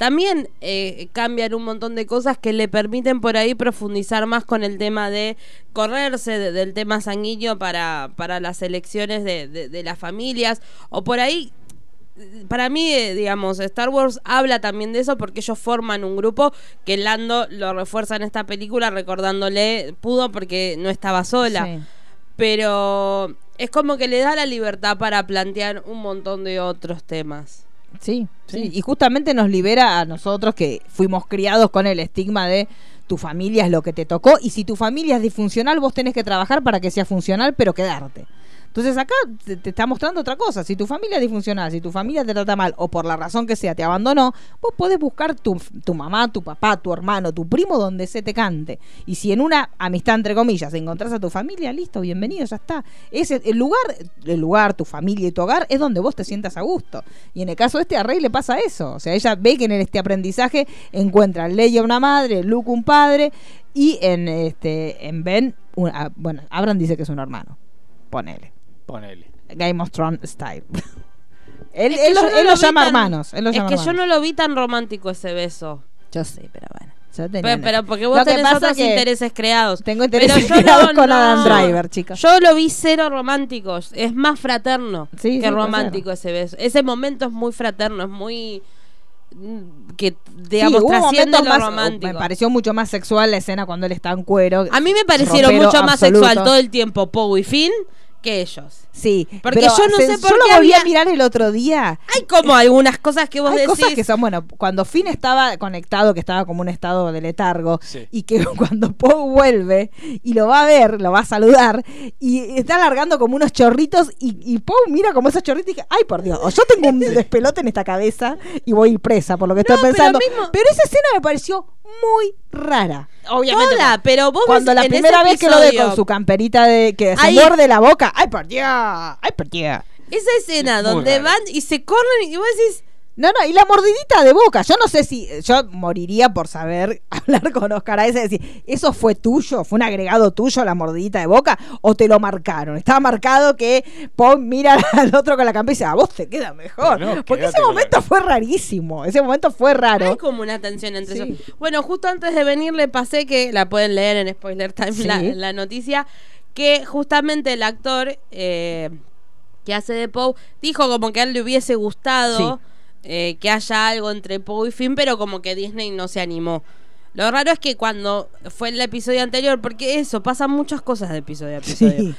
también eh, cambian un montón de cosas que le permiten por ahí profundizar más con el tema de correrse de- del tema sanguíneo para, para las elecciones de, de- de las familias, o por ahí para mí, eh, digamos, Star Wars habla también de eso porque ellos forman un grupo que Lando lo refuerza en esta película recordándole pudo porque no estaba sola. Sí. Pero es como que le da la libertad para plantear un montón de otros temas. Sí, sí, y justamente nos libera a nosotros que fuimos criados con el estigma de tu familia es lo que te tocó y si tu familia es disfuncional vos tenés que trabajar para que sea funcional pero quedarte. Entonces acá te, está mostrando otra cosa. Si tu familia es disfuncional, si tu familia te trata mal o por la razón que sea te abandonó, vos podés buscar tu, mamá, tu papá, tu hermano, tu primo donde se te cante. Y si en una amistad, entre comillas, encontrás a tu familia, listo, bienvenido, ya está. Ese, el lugar, el lugar, tu familia y tu hogar es donde vos te sientas a gusto. Y en el caso de este, a Rey le pasa eso. O sea, ella ve que en este aprendizaje encuentra en Leia una madre, Luke un padre y en este en Ben, una- bueno, Abraham dice que es un hermano. Ponele. Ponele. Game of Thrones style. él Es que él yo lo- no él lo los llama tan- hermanos. Él los Es llama que yo no lo vi tan romántico ese beso. Yo sé, pero bueno. yo tenía- Pero, pero porque vos tenés pasa otros que intereses creados. Tengo intereses creados no- con no. Adam Driver, chicos. Yo lo vi cero romántico. Es más fraterno Sí, sí, que romántico ese beso. Ese momento es muy fraterno, es muy. mm, que, Sí, digamos, hubo trasciende lo más- romántico. Me pareció mucho más sexual la escena cuando él está en cuero. A mí me parecieron mucho más absoluto. sexual todo el tiempo Poe y Finn que ellos. Sí, Porque pero yo no se- sé por yo lo qué volví a mirar el otro día. Hay como algunas cosas que vos Hay decís. cosas que son, bueno, cuando Finn estaba conectado, que estaba como un estado de letargo, Sí. y que cuando Poe vuelve y lo va a ver, lo va a saludar, y está largando como unos chorritos, y, y Poe mira como esos chorritos y dice, ay por Dios, o yo tengo un despelote en esta cabeza y voy presa por lo que No, estoy pero pensando. mismo- Pero esa escena me pareció muy rara. Obviamente. Toda, pero vos cuando ves la en primera ese vez que lo ve con su camperita de que se Ahí- muerde la boca, ay por Dios, ay por Dios. Esa escena Es donde raro. van y se corren y vos decís. No, no, y la mordidita de boca. Yo no sé si. Yo moriría por saber hablar con Oscar a ese. Decir, ¿eso fue tuyo? ¿Fue un agregado tuyo la mordidita de boca? ¿O te lo marcaron? Estaba marcado que Pon mira al otro con la campera y dice, a vos te queda mejor. Porque ese la momento fue rarísimo. Ese momento fue raro. Hay como una tensión entre Sí. eso. Bueno, justo antes de venir le pasé que la pueden leer en Spoiler Time Sí. la, la noticia que justamente el actor eh, que hace de Poe dijo como que a él le hubiese gustado eh, que haya algo entre Poe y Finn, pero como que Disney no se animó. Lo raro es que cuando fue el episodio anterior, porque eso, pasan muchas cosas de episodio a episodio. Sí.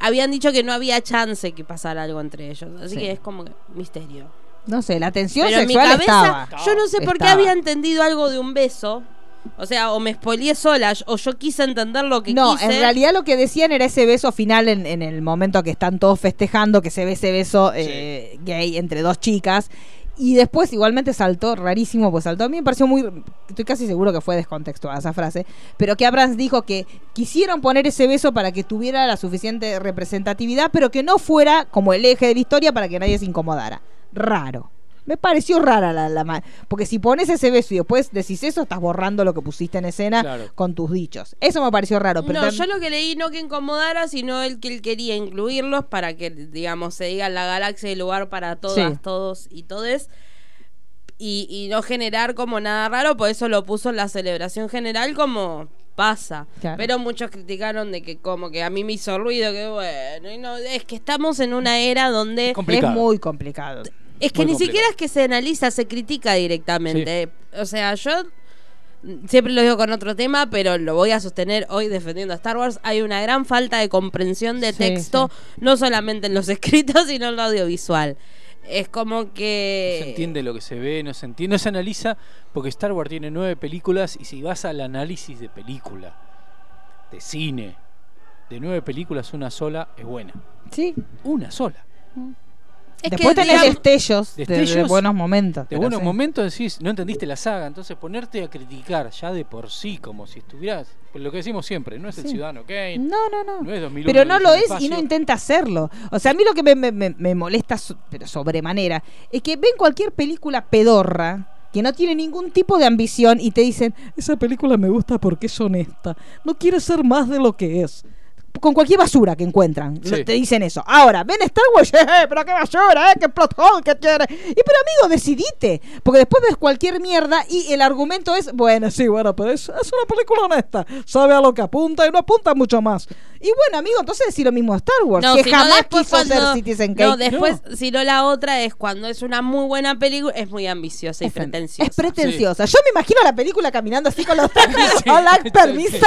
Habían dicho que no había chance que pasara algo entre ellos. Así Sí. que es como que misterio. No sé, la tensión Pero en mi sexual cabeza, estaba. yo no sé por qué había entendido algo de un beso. O sea, o me spoileé sola, o yo quise entender lo que No, quise. en realidad lo que decían era ese beso final en, en el momento que están todos festejando, que se ve ese beso eh, gay entre dos chicas. Y después igualmente saltó, rarísimo, pues saltó. A mí me pareció muy. Estoy casi seguro que fue descontextuada esa frase. Pero que Abrams dijo que quisieron poner ese beso para que tuviera la suficiente representatividad, pero que no fuera como el eje de la historia para que nadie se incomodara. Raro. Me pareció rara la, la ma- Porque si pones ese beso y después decís eso, estás borrando lo que pusiste en escena Claro. con tus dichos. Eso me pareció raro. Pero no, yo lo que leí no que incomodara, sino el que él quería incluirlos para que, digamos, se diga la galaxia hay lugar para todas, Sí. todos y todes. Y, y no generar como nada raro, por eso lo puso en la celebración general como pasa. Claro. Pero muchos criticaron de que como que a mí me hizo ruido, que bueno, y no, es que estamos en una era donde... Es muy complicado. Es que ni complicado. siquiera es que se analiza, se critica directamente. O sea, yo siempre lo digo con otro tema, pero lo voy a sostener hoy defendiendo a Star Wars. Hay una gran falta de comprensión de Sí, texto, no solamente en los escritos, sino en lo audiovisual. Es como que... No se entiende lo que se ve, no se entiende, no se analiza, porque Star Wars tiene nueve películas y si vas al análisis de película, de cine, de nueve películas, una sola es buena. Sí. Una sola. Es Después que, tenés digamos, destellos, de- De, Destellos buenos momentos. De buenos sí. momentos decís, no entendiste la saga, entonces ponerte a criticar ya de por sí, como si estuvieras, lo que decimos siempre, no es el. Ciudadano Kane, No, no, no. no es 2001. Pero no lo es y no intenta hacerlo. O sea, a mí lo que me, me- me- me molesta, so- pero sobremanera, es que ven cualquier película pedorra que no tiene ningún tipo de ambición y te dicen, esa película me gusta porque es honesta, no quiere ser más de lo que es. Con cualquier basura que encuentran, Sí. te dicen eso. Ahora, ven Star Wars, eh, pero qué basura, eh, qué plot hole que tiene. Y pero amigo, decidite. Porque después ves cualquier mierda y el argumento es, bueno, sí, bueno, pero es, es una película honesta. Sabe a lo que apunta y no apunta mucho más. Y bueno, amigo, entonces decir lo mismo a Star Wars, No, que no, jamás quiso cuando- ser Citizen Kane. No, después, si no la otra es cuando es una muy buena película, es muy ambiciosa y Es, pretenciosa. es pretenciosa. Yo me imagino la película caminando así con los tacos. Hola, permisa.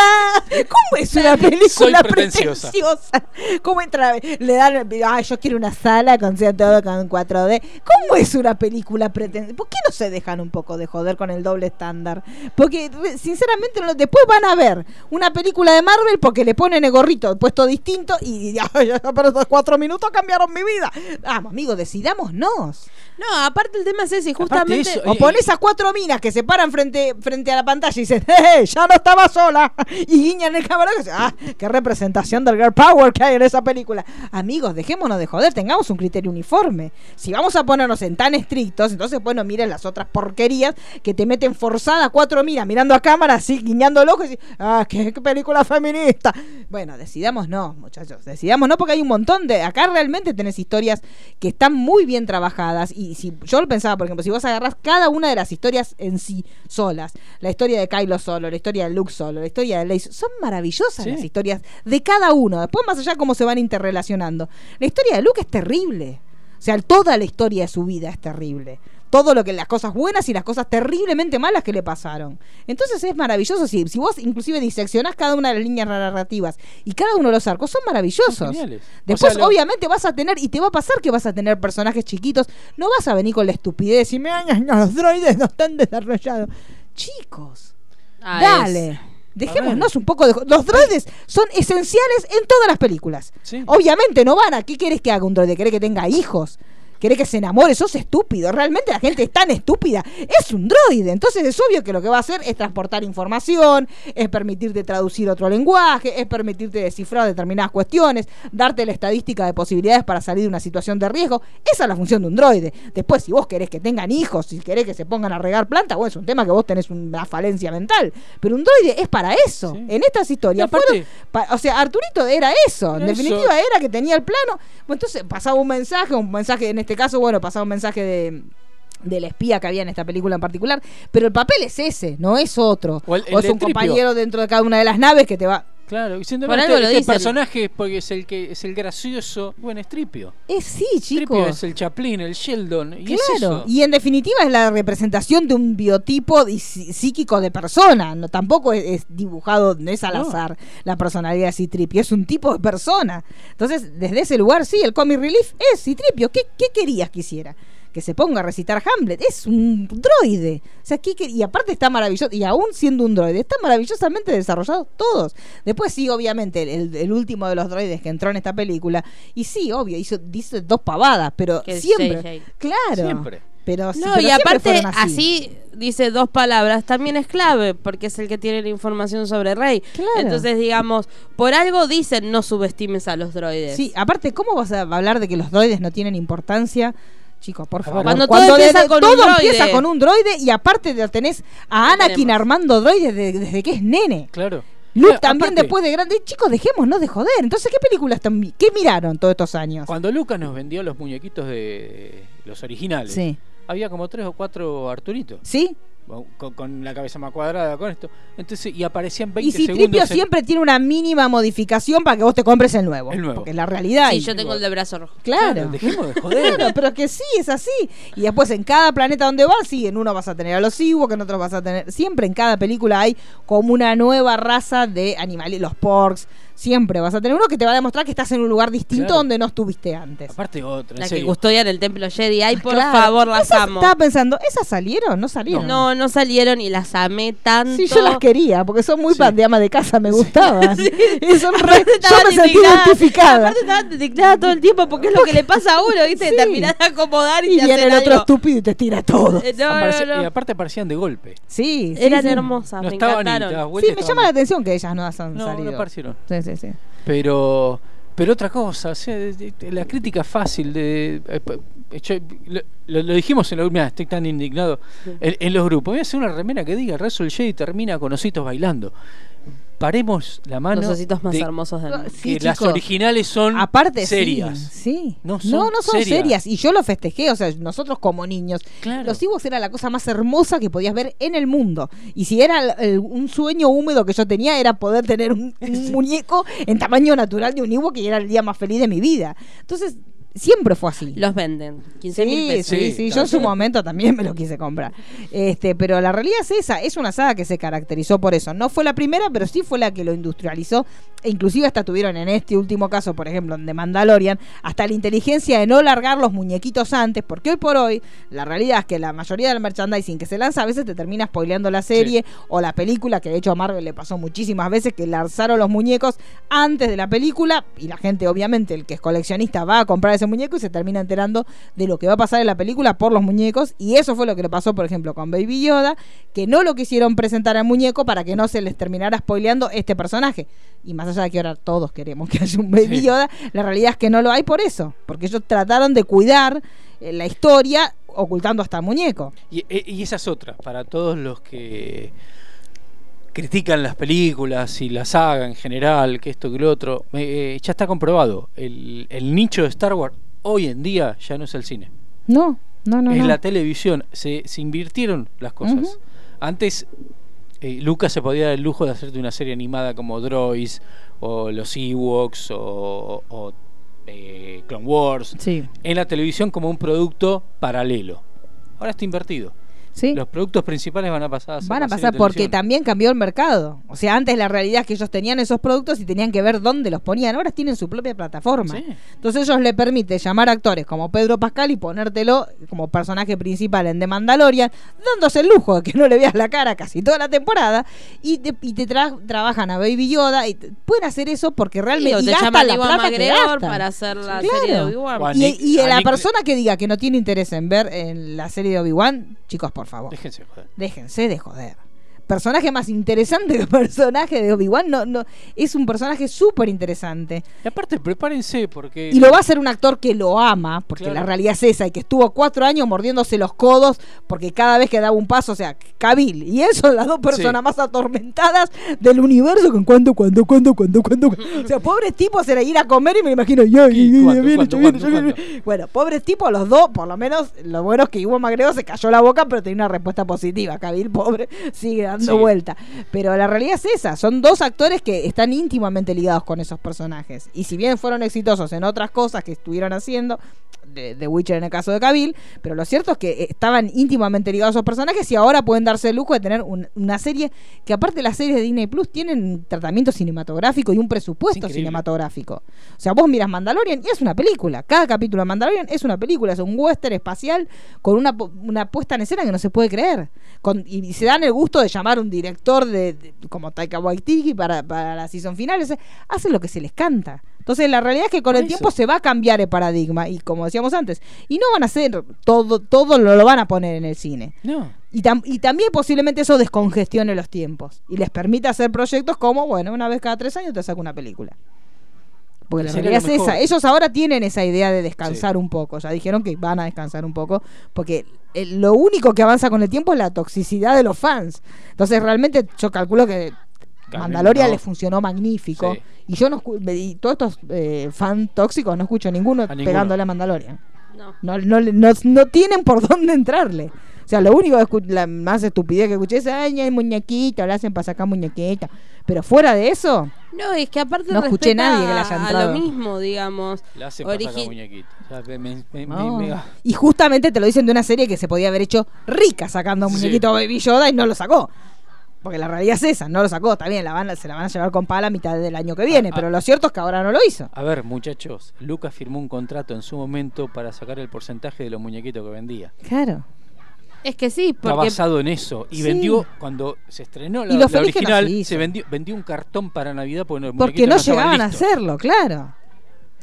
¿Cómo es una película Soy pretenciosa. pretenciosa? ¿Cómo entra? Le dan, ay, yo quiero una sala con todo con 4D. ¿Cómo es una película pretenciosa? ¿Por qué no se dejan un poco de joder con el doble estándar? Porque, sinceramente, no- después van a ver una película de Marvel porque le ponen el gorrito puesto distinto y, ay, pero estos cuatro minutos cambiaron mi vida. Vamos, amigo, decidámonos. No, aparte el tema es ese, justamente... eso, O pones a cuatro minas que se paran frente, frente a la pantalla y dicen, ¡eh! Ya no estaba sola. Y guiñan el dicen, ¡ah! ¡Qué representación del girl power que hay en esa película! Amigos, dejémonos de joder, tengamos un criterio uniforme. Si vamos a ponernos en tan estrictos, entonces, bueno, miren las otras porquerías que te meten forzada cuatro minas mirando a cámara así, guiñando el ojo y ¡ah! ¡Qué, qué película feminista! Bueno, decidamos no, muchachos. Decidamos no porque hay un montón de... Acá realmente tenés historias que están muy bien trabajadas. Y si yo lo pensaba, por ejemplo, si vos agarrás cada una de las historias en sí solas, la historia de Kylo solo, la historia de Luke solo, la historia de Lace, son maravillosas Sí. las historias de cada uno. Después más allá cómo se van interrelacionando. La historia de Luke es terrible. O sea, toda la historia de su vida es terrible. Todo lo que las cosas buenas y las cosas terriblemente malas que le pasaron. Entonces es maravilloso si, si vos inclusive diseccionás cada una de las líneas narrativas y cada uno de los arcos son maravillosos. Son. Después, O sea, lo- obviamente, vas a tener, y te va a pasar que vas a tener personajes chiquitos. No vas a venir con la estupidez y me no, los droides no están desarrollados. Chicos, Ah, dale. es- Dejémonos un poco de. Los droides son esenciales en todas las películas. Sí. Obviamente no van a. ¿Qué querés que haga un droide? ¿Querés que tenga hijos? ¿Querés que se enamore? Sos estúpido. Realmente la gente es tan estúpida. Es un droide. Entonces es obvio que lo que va a hacer es transportar información, es permitirte traducir otro lenguaje, es permitirte descifrar determinadas cuestiones, darte la estadística de posibilidades para salir de una situación de riesgo. Esa es la función de un droide. Después, si vos querés que tengan hijos, si querés que se pongan a regar plantas, bueno, es un tema que vos tenés una falencia mental. Pero un droide es para eso. Sí. En estas historias fueron pa- o sea, Arturito era eso. En definitiva, eso. era que tenía el plano. Bueno, entonces pasaba un mensaje, un mensaje, en este caso, bueno, pasaba un mensaje de del espía que había en esta película en particular, pero el papel es ese, no es otro. O el- el o es un Tripio. compañero dentro de cada una de las naves que te va. Claro, y siendo Por este, algo lo este personaje porque es el que es el gracioso, bueno, es Tripio. Es sí, Tripio chicos. es el Chaplin, el Sheldon, y es Claro, eso. y en definitiva es la representación de un biotipo psíquico de persona, no tampoco es, es dibujado, no es al No. azar la personalidad de Citripio, es un tipo de persona. Entonces, desde ese lugar, sí, el comic relief es Citripio. ¿Qué, qué querías que hiciera? Que se ponga a recitar Hamlet, es un droide. O sea, ¿qué quer- y aparte está maravilloso, y aún siendo un droide, están maravillosamente desarrollados todos. Después sí, obviamente, el, el último de los droides que entró en esta película, y sí, obvio, hizo, dice dos pavadas, pero Que siempre, claro. Siempre. Pero sí, No, pero y aparte, fueron así. dice dos palabras, también es clave, porque es el que tiene la información sobre Rey. Claro. Entonces, digamos, por algo dicen no subestimes a los droides. Sí, aparte, ¿cómo vas a hablar de que los droides no tienen importancia? Chicos, por favor. Cuando todo empieza de- con todo un droide. empieza con un droide y aparte de- tenés a Anakin tenemos. armando droides de- desde que es nene. Claro. Luke también aparte, después de grande. Chicos, dejémonos de joder. Entonces, ¿qué películas ¿Qué miraron todos estos años? Cuando Lucas nos vendió los muñequitos de los originales, Sí. había como tres o cuatro Arturitos. ¿Sí? Con, con la cabeza más cuadrada, con esto. Entonces, y aparecían 20 Y si segundos. Tripio en- siempre tiene una mínima modificación para que vos te compres el nuevo. El nuevo. Porque es la realidad. Sí, y- yo tengo el de brazo rojo. Claro. Dejemos de joder. Claro, pero que sí, es así. Y después en cada planeta donde vas, sí, en uno vas a tener a los Ewoks, en otro vas a tener. Siempre en cada película hay como una nueva raza de animales, los porks. Siempre vas a tener uno que te va a demostrar que estás en un lugar distinto Claro. donde no estuviste antes. Aparte otra, La que custodian el templo Jedi. Ay, por Claro. favor, las amo. Estaba pensando, ¿esas salieron? ¿No salieron? No, no salieron y las amé tanto. Sí, yo las quería, porque son muy Sí. pan de ama de casa, me gustaban. Y son re- Aparte yo me sentí identificada. Aparte estaban todo el tiempo porque es lo que le pasa a uno, ¿viste? Sí. Terminás de acomodar y, Y te viene el otro algo. estúpido y te tira todo. Eh, No, Aparece- no, no. Y aparte aparecían de golpe. Sí, sí, Eran sí. hermosas, No me estaban ni encantaron. dadas Sí, me llama la atención que ellas no han No, no salido. aparecieron. Sí, sí, sí. Pero pero otra cosa, o sea, la crítica fácil de eh, yo- lo, dijimos en la mira, estoy tan indignado en, en los grupos. Voy a hacer una remera que diga Rezo el Jedi termina con ositos bailando. Paremos la mano. Los ositos más de hermosos del mundo. Sí, que las originales son Aparte, serias. sí. sí. No No, son no, son serias. serias. Y yo lo festejé, o sea, nosotros como niños. Claro. Los Ewoks era la cosa más hermosa que podías ver en el mundo. Y si era el- el- un sueño húmedo que yo tenía, era poder tener un, un muñeco en tamaño natural de un Ewok y era el día más feliz de mi vida. Entonces, siempre fue así. Los venden. 15 Sí, mil pesos. sí, Sí, yo en su momento también me lo quise comprar. Este, pero la realidad es esa, es una saga que se caracterizó por eso. No fue la primera, pero sí fue la que lo industrializó. E inclusive hasta tuvieron en este último caso, por ejemplo, en The Mandalorian, hasta la inteligencia de no largar los muñequitos antes, porque hoy por hoy la realidad es que la mayoría del merchandising que se lanza a veces te termina spoileando la serie o la película, que de hecho a Marvel le pasó muchísimas veces que lanzaron los muñecos antes de la película y la gente obviamente el que es coleccionista va a comprar ese muñeco y se termina enterando de lo que va a pasar en la película por los muñecos y eso fue lo que le pasó por ejemplo con Baby Yoda que no lo quisieron presentar al muñeco para que no se les terminara spoileando este personaje y más allá de que ahora todos queremos que haya un Baby Sí. Yoda la realidad es que no lo hay por eso porque ellos trataron de cuidar eh, la historia ocultando hasta el muñeco Y, e- y esa es otra, para todos los que critican las películas y la saga en general, que esto que lo otro, eh, ya está comprobado. El, el nicho de Star Wars hoy en día ya no es el cine. No, no, no. es no. la televisión. Se, se invirtieron las cosas. Antes, eh, Lucas se podía dar el lujo de hacerte una serie animada como Droids, o los Ewoks, o, o, eh, Clone Wars, Sí, en la televisión como un producto paralelo. Ahora está invertido. Sí. Los productos principales van a pasar a ser Van a pasar porque televisión. también cambió el mercado. O sea, antes la realidad es que ellos tenían esos productos y tenían que ver dónde los ponían. Ahora tienen su propia plataforma. Sí. Entonces ellos le permite llamar actores como Pedro Pascal y ponértelo como personaje principal en The Mandalorian, dándose el lujo de que no le veas la cara casi toda la temporada y te, y te tra- trabajan a Baby Yoda y te- pueden hacer eso porque realmente y te gastan llaman la a plata que gastan. para hacer la Claro. serie de Obi-Wan. A Y, y a la Nick- persona que diga que no tiene interés en ver en la serie de Obi-Wan, chicos, por favor. Déjense joder. Déjense de joder. Personaje más interesante que el personaje de Obi-Wan no, no, es un personaje súper interesante. Y aparte, prepárense porque. Y lo va a hacer un actor que lo ama, porque Claro. la realidad es esa, y que estuvo cuatro años mordiéndose los codos, porque cada vez que daba un paso, o sea, Cabil y él son las dos personas Sí. más atormentadas del universo, con cuándo, cuándo, cuándo, cuándo, cuándo. O sea, pobres tipos era ir a comer y me imagino, ya, ¿Qué? ya, ya, ¿Cuándo, viene, cuándo, ya viene, cuándo, ya viene. cuándo? Bueno, pobres tipos, los dos, por lo menos, lo bueno es que Ivo Magreo se cayó la boca, pero tenía una respuesta positiva. Cabil, pobre, sigue dando Sí. vuelta. Pero la realidad es esa, son dos actores que están íntimamente ligados con esos personajes. Y si bien fueron exitosos en otras cosas que estuvieron haciendo, de, de Witcher en el caso de Cabil, pero lo cierto es que eh, estaban íntimamente ligados a esos personajes y ahora pueden darse el lujo de tener un- una serie que aparte las series de Disney Plus tienen un tratamiento cinematográfico y un presupuesto cinematográfico. O sea, vos miras Mandalorian y es una película. Cada capítulo de Mandalorian es una película, es un western espacial con una, una puesta en escena que no se puede creer. Con, y, se dan el gusto de llamar un director de, de- como Taika Waititi para, para la season final. O sea, hacen lo que se les canta. Entonces, la realidad es que con el eso. tiempo se va a cambiar el paradigma. Y como decíamos antes, y no van a hacer todo, todo lo, lo van a poner en el cine. No. Y, tam- y también posiblemente eso descongestione los tiempos y les permita hacer proyectos como, bueno, una vez cada tres años te saco una película. Porque la Sería realidad es esa. Ellos ahora tienen esa idea de descansar Sí. un poco. Ya dijeron que van a descansar un poco. Porque el- lo único que avanza con el tiempo es la toxicidad de los fans. Entonces, realmente, yo calculo que Carmen, Mandalorian no. le funcionó magnífico. Sí. Y yo no escu- y todos estos eh, fan tóxicos no escucho ninguno, A ninguno. pegándole a Mandalorian. No. No, no, no, no tienen por dónde entrarle. O sea, lo único que la más estupidez que escuché es, ay, hay muñequito, le hacen para sacar muñequita. Pero fuera de eso, No, es que aparte No escuché respeta nadie que le haya a- a lo mismo, digamos. La hace pasar Origi- la muñequita. O sea, me- me- me- no. me- me- y justamente te lo dicen de una serie que se podía haber hecho rica sacando un Sí. muñequito Baby Yoda y no lo sacó. Porque la realidad es esa, no lo sacó, está bien, la van, a- se la van a llevar con pala a mitad del año que viene, Ah, ah. pero lo cierto es que ahora no lo hizo. A ver, muchachos, Lucas firmó un contrato en su momento para sacar el porcentaje de los muñequitos que vendía. Claro. Es que sí, Está porque basado en eso. Y Sí. vendió, cuando se estrenó la, Y lo la original, hizo. se vendió, vendió un cartón para Navidad porque, no llegaban a hacerlo, claro.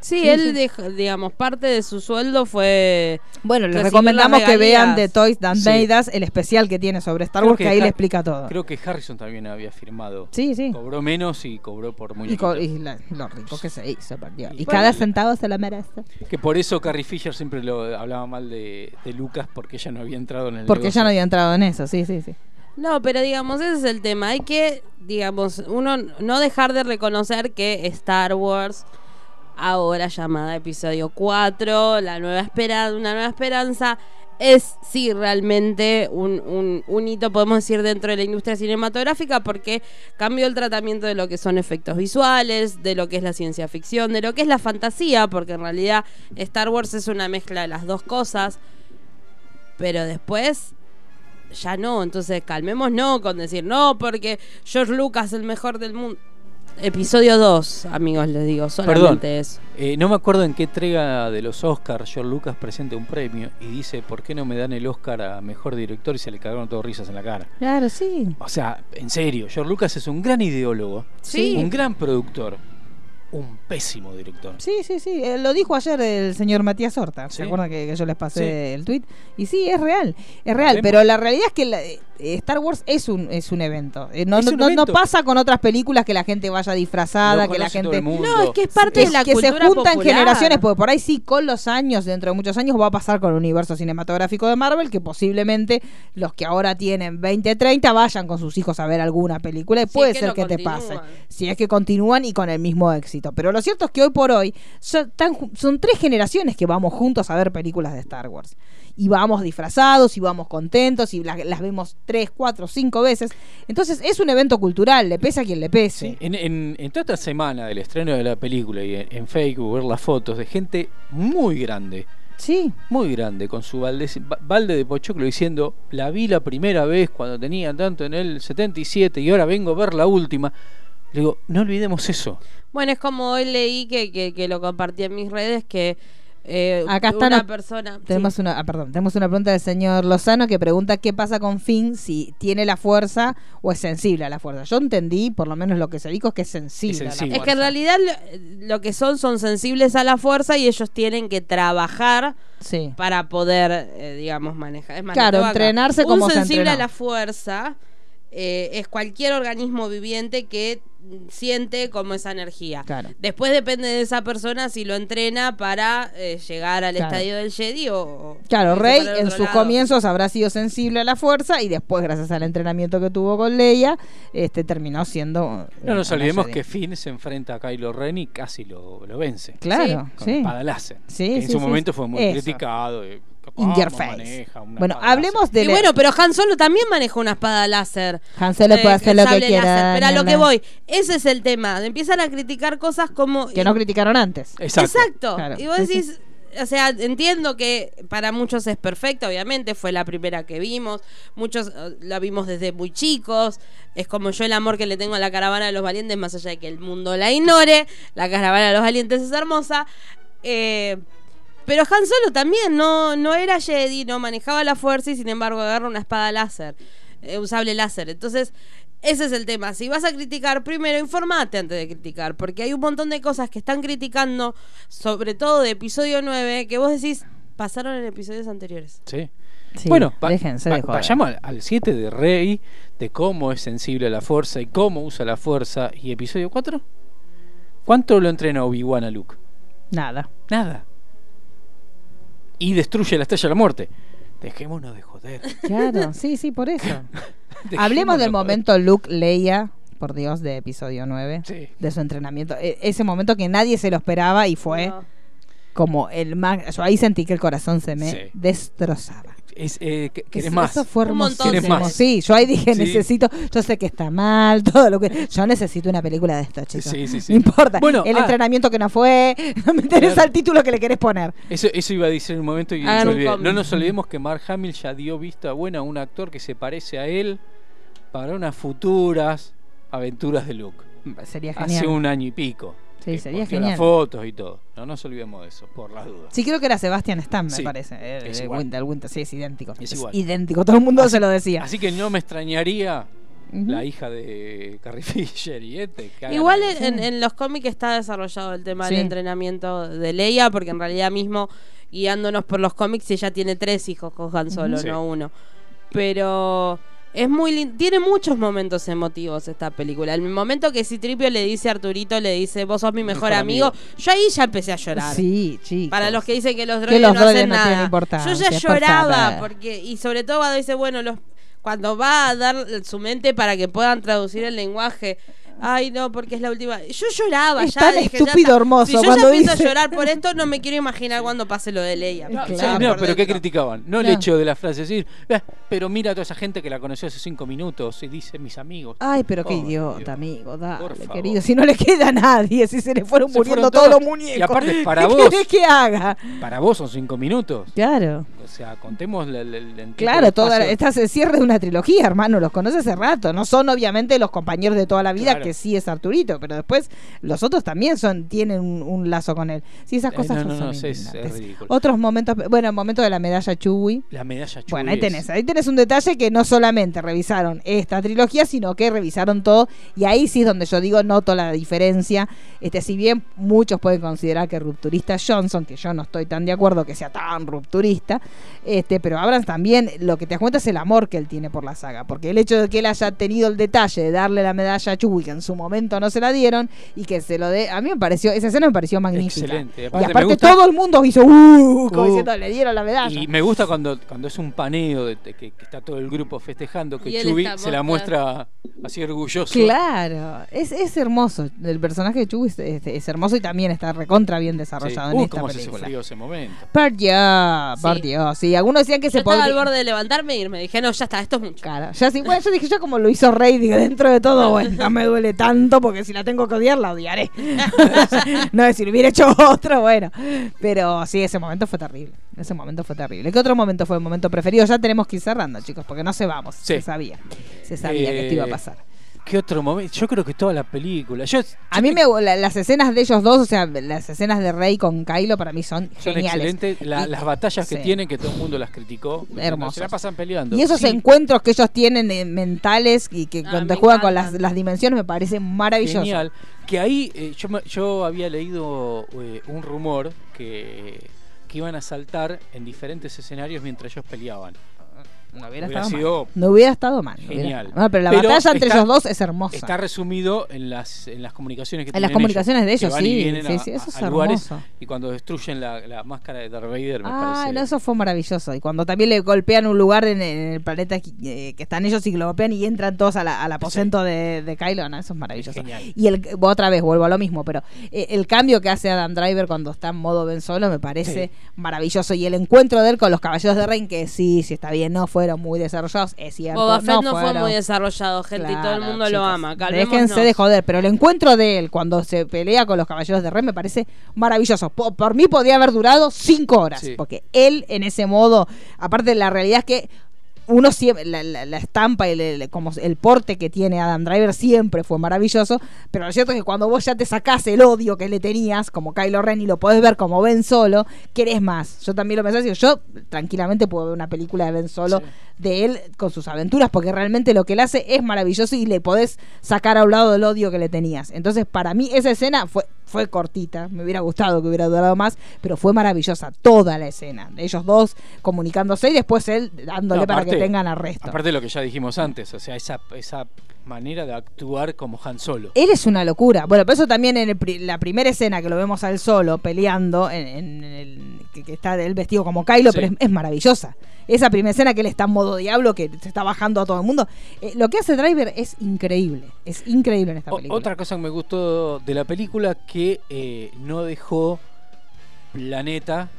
Sí, Sí, él, sí. deja- digamos, parte de su sueldo fue... Bueno, les recomendamos que vean The regalías. Toys. Made Us, el especial que tiene sobre Star Creo Wars, que, ahí le explica todo. Creo que Harrison también había firmado. Sí, sí. Cobró menos y cobró por Y, co- y la- lo rico que se hizo, por Dios. Y cada y- centavo se la merece. Que por eso Carrie Fisher siempre lo hablaba mal de, de Lucas porque ella no había entrado en el Porque negocio. ya no había entrado en eso, sí, sí, sí. No, pero digamos, ese es el tema. Hay que, digamos, uno no dejar de reconocer que Star Wars, ahora llamada episodio 4, la nueva esperanza, una nueva esperanza, es sí realmente un, un, un hito, podemos decir, dentro de la industria cinematográfica, porque cambió el tratamiento de lo que son efectos visuales, de lo que es la ciencia ficción, de lo que es la fantasía, porque en realidad Star Wars es una mezcla de las dos cosas. Pero después ya no, entonces calmémonos con decir no, porque George Lucas es el mejor del mundo. Episodio 2, amigos, les digo, solamente eso. Eh, no me acuerdo en qué entrega de los Oscars George Lucas presenta un premio y dice, ¿por qué no me dan el Oscar a Mejor Director? Y se le cagaron todos risas en la cara. Claro, sí. O sea, en serio, George Lucas es un gran ideólogo, Sí. un gran productor. Un pésimo director. Sí, sí, sí. eh, lo dijo ayer el señor Matías Horta. ¿Se Sí. acuerdan que, que yo les pasé Sí. el tweet? Y sí, es real. Es real. Vemos. Pero la realidad es que la- eh, Star Wars es un, es un evento. Eh, no, Es no, un no- pasa con otras películas que la gente vaya disfrazada, que la gente. el mundo. No, es que es parte Es de la que se juntan popular. generaciones, porque por ahí sí, con los años, dentro de muchos años, va a pasar con el universo cinematográfico de Marvel, que posiblemente los que ahora tienen 20, 30 vayan con sus hijos a ver alguna película y Si puede es que ser que te pase. Si es que continúan y con el mismo éxito. Pero lo cierto es que hoy por hoy son, tan ju- son tres generaciones que vamos juntos a ver películas de Star Wars. Y vamos disfrazados, y vamos contentos, y la- las vemos tres, cuatro, cinco veces. Entonces es un evento cultural, le pese a quien le pese. Sí, en, en- en toda esta semana del estreno de la película y en, en Facebook ver las fotos de gente muy grande, Sí. muy grande, con su balde, ba- balde de pochoclo diciendo, la vi la primera vez cuando tenía tanto en el 77 y ahora vengo a ver la última. Le digo, no olvidemos eso. Bueno, es como hoy leí que, que, que lo compartí en mis redes que eh, Acá está una una- persona. Tenemos sí. una, ah, perdón, tenemos una pregunta del señor Lozano que pregunta qué pasa con Finn si tiene la fuerza o es sensible a la fuerza. Yo entendí, por lo menos lo que se dijo, es que es sensible. Es a la. Es que en realidad lo, lo que son son sensibles a la fuerza y ellos tienen que trabajar Sí. para poder, eh, digamos, manejar. Es más, Claro, entrenarse Un como se sensible a la fuerza eh, es cualquier organismo viviente que siente como esa energía. Claro. Después depende de esa persona si lo entrena para eh, llegar al Claro. estadio del Jedi o... o Claro, Rey en sus lado. comienzos habrá sido sensible a la fuerza y después, gracias al entrenamiento que tuvo con Leia, este terminó siendo. No nos olvidemos Jedi. que Finn se enfrenta a Kylo Ren y casi lo, lo vence. Claro, Con sí. espada láser. Sí, que en sí, su sí, momento sí. fue muy Eso. criticado. de In your face. Bueno, hablemos láser. de Y bueno, pero Han Solo también maneja una espada láser. Han Solo puede Eh, hacer el lo que quiera. láser. Pero a lo que voy, ese es el tema. Empiezan a criticar cosas como. Que no criticaron antes. Exacto. Exacto. Claro, Y vos sí, sí. decís, o sea, entiendo que para muchos es perfecta, obviamente, fue la primera que vimos, muchos eh, la vimos desde muy chicos, es como yo el amor que le tengo a la caravana de los valientes, más allá de que el mundo la ignore, la caravana de los valientes es hermosa. eh, pero Han Solo también no, no era Jedi, no manejaba la fuerza y sin embargo agarra una espada láser, eh, un sable láser. Entonces, ese es el tema. Si vas a criticar, primero informate antes de criticar, porque hay un montón de cosas que están criticando, sobre todo de episodio 9, que vos decís, pasaron en episodios anteriores. Sí. Sí, bueno, va- déjense va- de joder. vayamos al- al 7 de Rey, de cómo es sensible a la fuerza y cómo usa la fuerza. ¿Y episodio 4? ¿Cuánto lo entrena Obi-Wan a Luke? Nada. Nada. Y destruye la estrella de la muerte. Dejémonos de joder. Claro, sí, sí, por eso. Hablemos de del momento Luke Leia, por Dios, de episodio 9, Sí. de su entrenamiento. E- ese momento que nadie se lo esperaba y fue No. como el más... Yo ahí sentí que el corazón se me Sí. destrozaba. Es, eh, ¿qué- ¿Querés Eso- más? Eso fue Un montón ¿Querés hermosísimo. más? Sí, yo ahí dije, Sí. necesito, yo sé que está mal, todo lo que... Yo necesito una película de esto, chicos. Sí, sí, sí. No importa. Bueno, el ah. entrenamiento que no fue, no me interesa Claro. el título que le querés poner. Eso, eso iba a decir en un momento y olvidé. cómic. No nos olvidemos que Mark Hamill ya dio vista buena a un actor que se parece a él para unas futuras aventuras de Luke. Sería genial. Hace un año y pico. Sí, que sería genial. las fotos y todo. No nos olvidemos de eso, por las dudas. Sí, creo que era Sebastian Stan, me Sí, parece. El, es el igual. Winter, el Winter, sí, es idéntico. Es igual. idéntico, todo el mundo Así- se lo decía. Así que no me extrañaría la hija de Carrie Fisher y este. Igual en, en los cómics está desarrollado el tema Sí. del entrenamiento de Leia, porque en realidad mismo, guiándonos por los cómics, ella tiene tres hijos con Han Solo, no uno. Pero es muy tiene muchos momentos emotivos esta película. El momento que Citripio le dice a Arturito, le dice, vos sos mi mejor, Mejor amigo. amigo. yo ahí ya empecé a llorar. Sí, chicos. Para los que dicen que los Que droides los no hacen no nada. Yo ya lloraba porque y sobre todo cuando dice, bueno, los cuando va a dar su mente para que puedan traducir el lenguaje. Ay, no, porque es la última. Yo lloraba Es ya. tan dije, ya estúpido está. hermoso Si yo cuando ya empiezo dice- a llorar por esto, no me quiero imaginar cuando pase lo de Leia. No, Sí, claro. no, pero ¿qué criticaban? No el hecho de la frase decir, "Eh, pero mira a toda esa gente que la conoció hace cinco minutos y dice mis amigos. Ay, pero qué idiota, Dios. amigo, dale, Por favor. querido. Si no le queda a nadie, si se le fueron Se muriendo fueron todos todos. los muñecos. Y aparte, para ¿Qué vos. querés que haga? Para vos son cinco minutos. Claro. O sea, contemos la- la- la- el Claro, toda esta es el cierre de una trilogía, hermano, los conoce hace rato. No son obviamente los compañeros de toda la vida Claro. Claro. que sí es Arturito, pero después los otros también son tienen un, un lazo con él. Sí, esas Eh, cosas no, no, son no, es- ridículo. Otros momentos, bueno, el momento de la medalla Chewie. La medalla Chewie Bueno, ahí tenés, ahí tenés un detalle que no solamente revisaron esta trilogía, sino que revisaron todo. Y ahí sí es donde yo digo, noto la diferencia. Este, si bien muchos pueden considerar que rupturista Johnson, que yo no estoy tan de acuerdo que sea tan rupturista, este, pero Abrams también lo que te das cuenta es el amor que él tiene por la saga. Porque el hecho de que él haya tenido el detalle de darle la medalla a Chewie, que en su momento no se la dieron, y que se lo dé, a mí me pareció, esa escena me pareció magnífica. Excelente. Y Aparte, me aparte gusta- todo el mundo hizo, uh, como Uh. diciendo, le dieron la medalla. Y me gusta cuando, cuando es un paneo de, de que, que está todo el grupo festejando, que Y Chubby se la muestra así orgulloso. Claro, es, es hermoso. El personaje de Chewie es, es- es hermoso y también está recontra bien Sí. desarrollado en Uh, esta cómo se película. sufrió ese momento. Dios, por Sí. Algunos decían que Yo se estaba al borde de levantarme e irme. Dije, no, ya está, esto es mucho. Claro, ya sí, bueno, yo dije yo como lo hizo Rey, digo, dentro de todo, bueno, no me duele tanto porque si la tengo que odiar, la odiaré. no, lo hubiera hecho otro, bueno. Pero sí, ese momento fue terrible. Ese momento fue terrible. ¿Qué otro momento fue el momento preferido? Ya tenemos que ir cerrando, chicos, porque no se vamos. Sí. Se sabía. Se sabía que esto iba a Eh, pasar. ¿Qué otro momento? Yo creo que toda la película. Yo, A mí me, la- las escenas de ellos dos, o sea, las escenas de Rey con Kylo para mí son, son geniales. excelentes. La- Y- las batallas que sí. tienen, que todo el mundo las criticó. Hermosas. Se la pasan peleando. Y esos Sí, encuentros que ellos tienen eh, mentales y que Ah, cuando juegan con las, dimensiones me parecen maravillosos. Genial. Que ahí eh, yo, me- yo había leído eh, un rumor que, que iban a saltar en diferentes escenarios mientras ellos peleaban. No hubiera, Hubiera estado sido mal. No hubiera estado mal. no hubiera Genial. estado mal. pero la Pero batalla entre está- ellos dos es hermosa. Está resumido en las, en las comunicaciones que En las comunicaciones de que ellos, sí, a- eso a- es a hermoso. y cuando destruyen la, la máscara de Darth Vader me Ah, parece no, eso fue maravilloso. Y cuando también le golpean un lugar en, en el planeta eh, que están ellos y lo golpean y entran todos a la- al aposento de, de Kylo, no, eso es maravilloso. Genial. Y el, otra vez, vuelvo a lo mismo, pero eh, el cambio que hace Adam Driver cuando está en modo Ben Solo me parece maravilloso. Y el encuentro de él con los caballeros de Rein, que sí, sí está bien, no fueron muy desarrollados, es cierto. Boba Fett no, fue fueron. muy desarrollado, gente, y todo el mundo lo ama. Calmémonos. Déjense de joder, pero el encuentro de él cuando se pelea con los caballeros de Ren me parece maravilloso. Po- Por, mí podría haber durado cinco horas, Sí. porque él en ese modo, aparte la realidad es que uno siempre, la, la- la estampa y el, el- como el porte que tiene Adam Driver siempre fue maravilloso, pero lo cierto es que cuando vos ya te sacás el odio que le tenías, como Kylo Ren, y lo podés ver como Ben Solo, querés más. Yo también lo pensé yo tranquilamente puedo ver una película de Ben Solo Sí. de él con sus aventuras, porque realmente lo que él hace es maravilloso y le podés sacar a un lado del odio que le tenías. Entonces, para mí, esa escena fue, fue cortita, me hubiera gustado que hubiera durado más, pero fue maravillosa toda la escena. Ellos dos comunicándose y después él dándole No, para que tengan arresto. Aparte de lo que ya dijimos antes, o sea, esa, esa manera de actuar como Han Solo. Él es una locura. Bueno, por eso también en el la primera escena que lo vemos al solo peleando, en, en el, que, que está él vestido como Kylo, Sí. pero es, es maravillosa. Esa primera escena que él está en modo diablo, que se está bajando a todo el mundo. Eh, lo que hace Driver es increíble. Es increíble en esta O- película. otra cosa que me gustó de la película que eh, no dejó planeta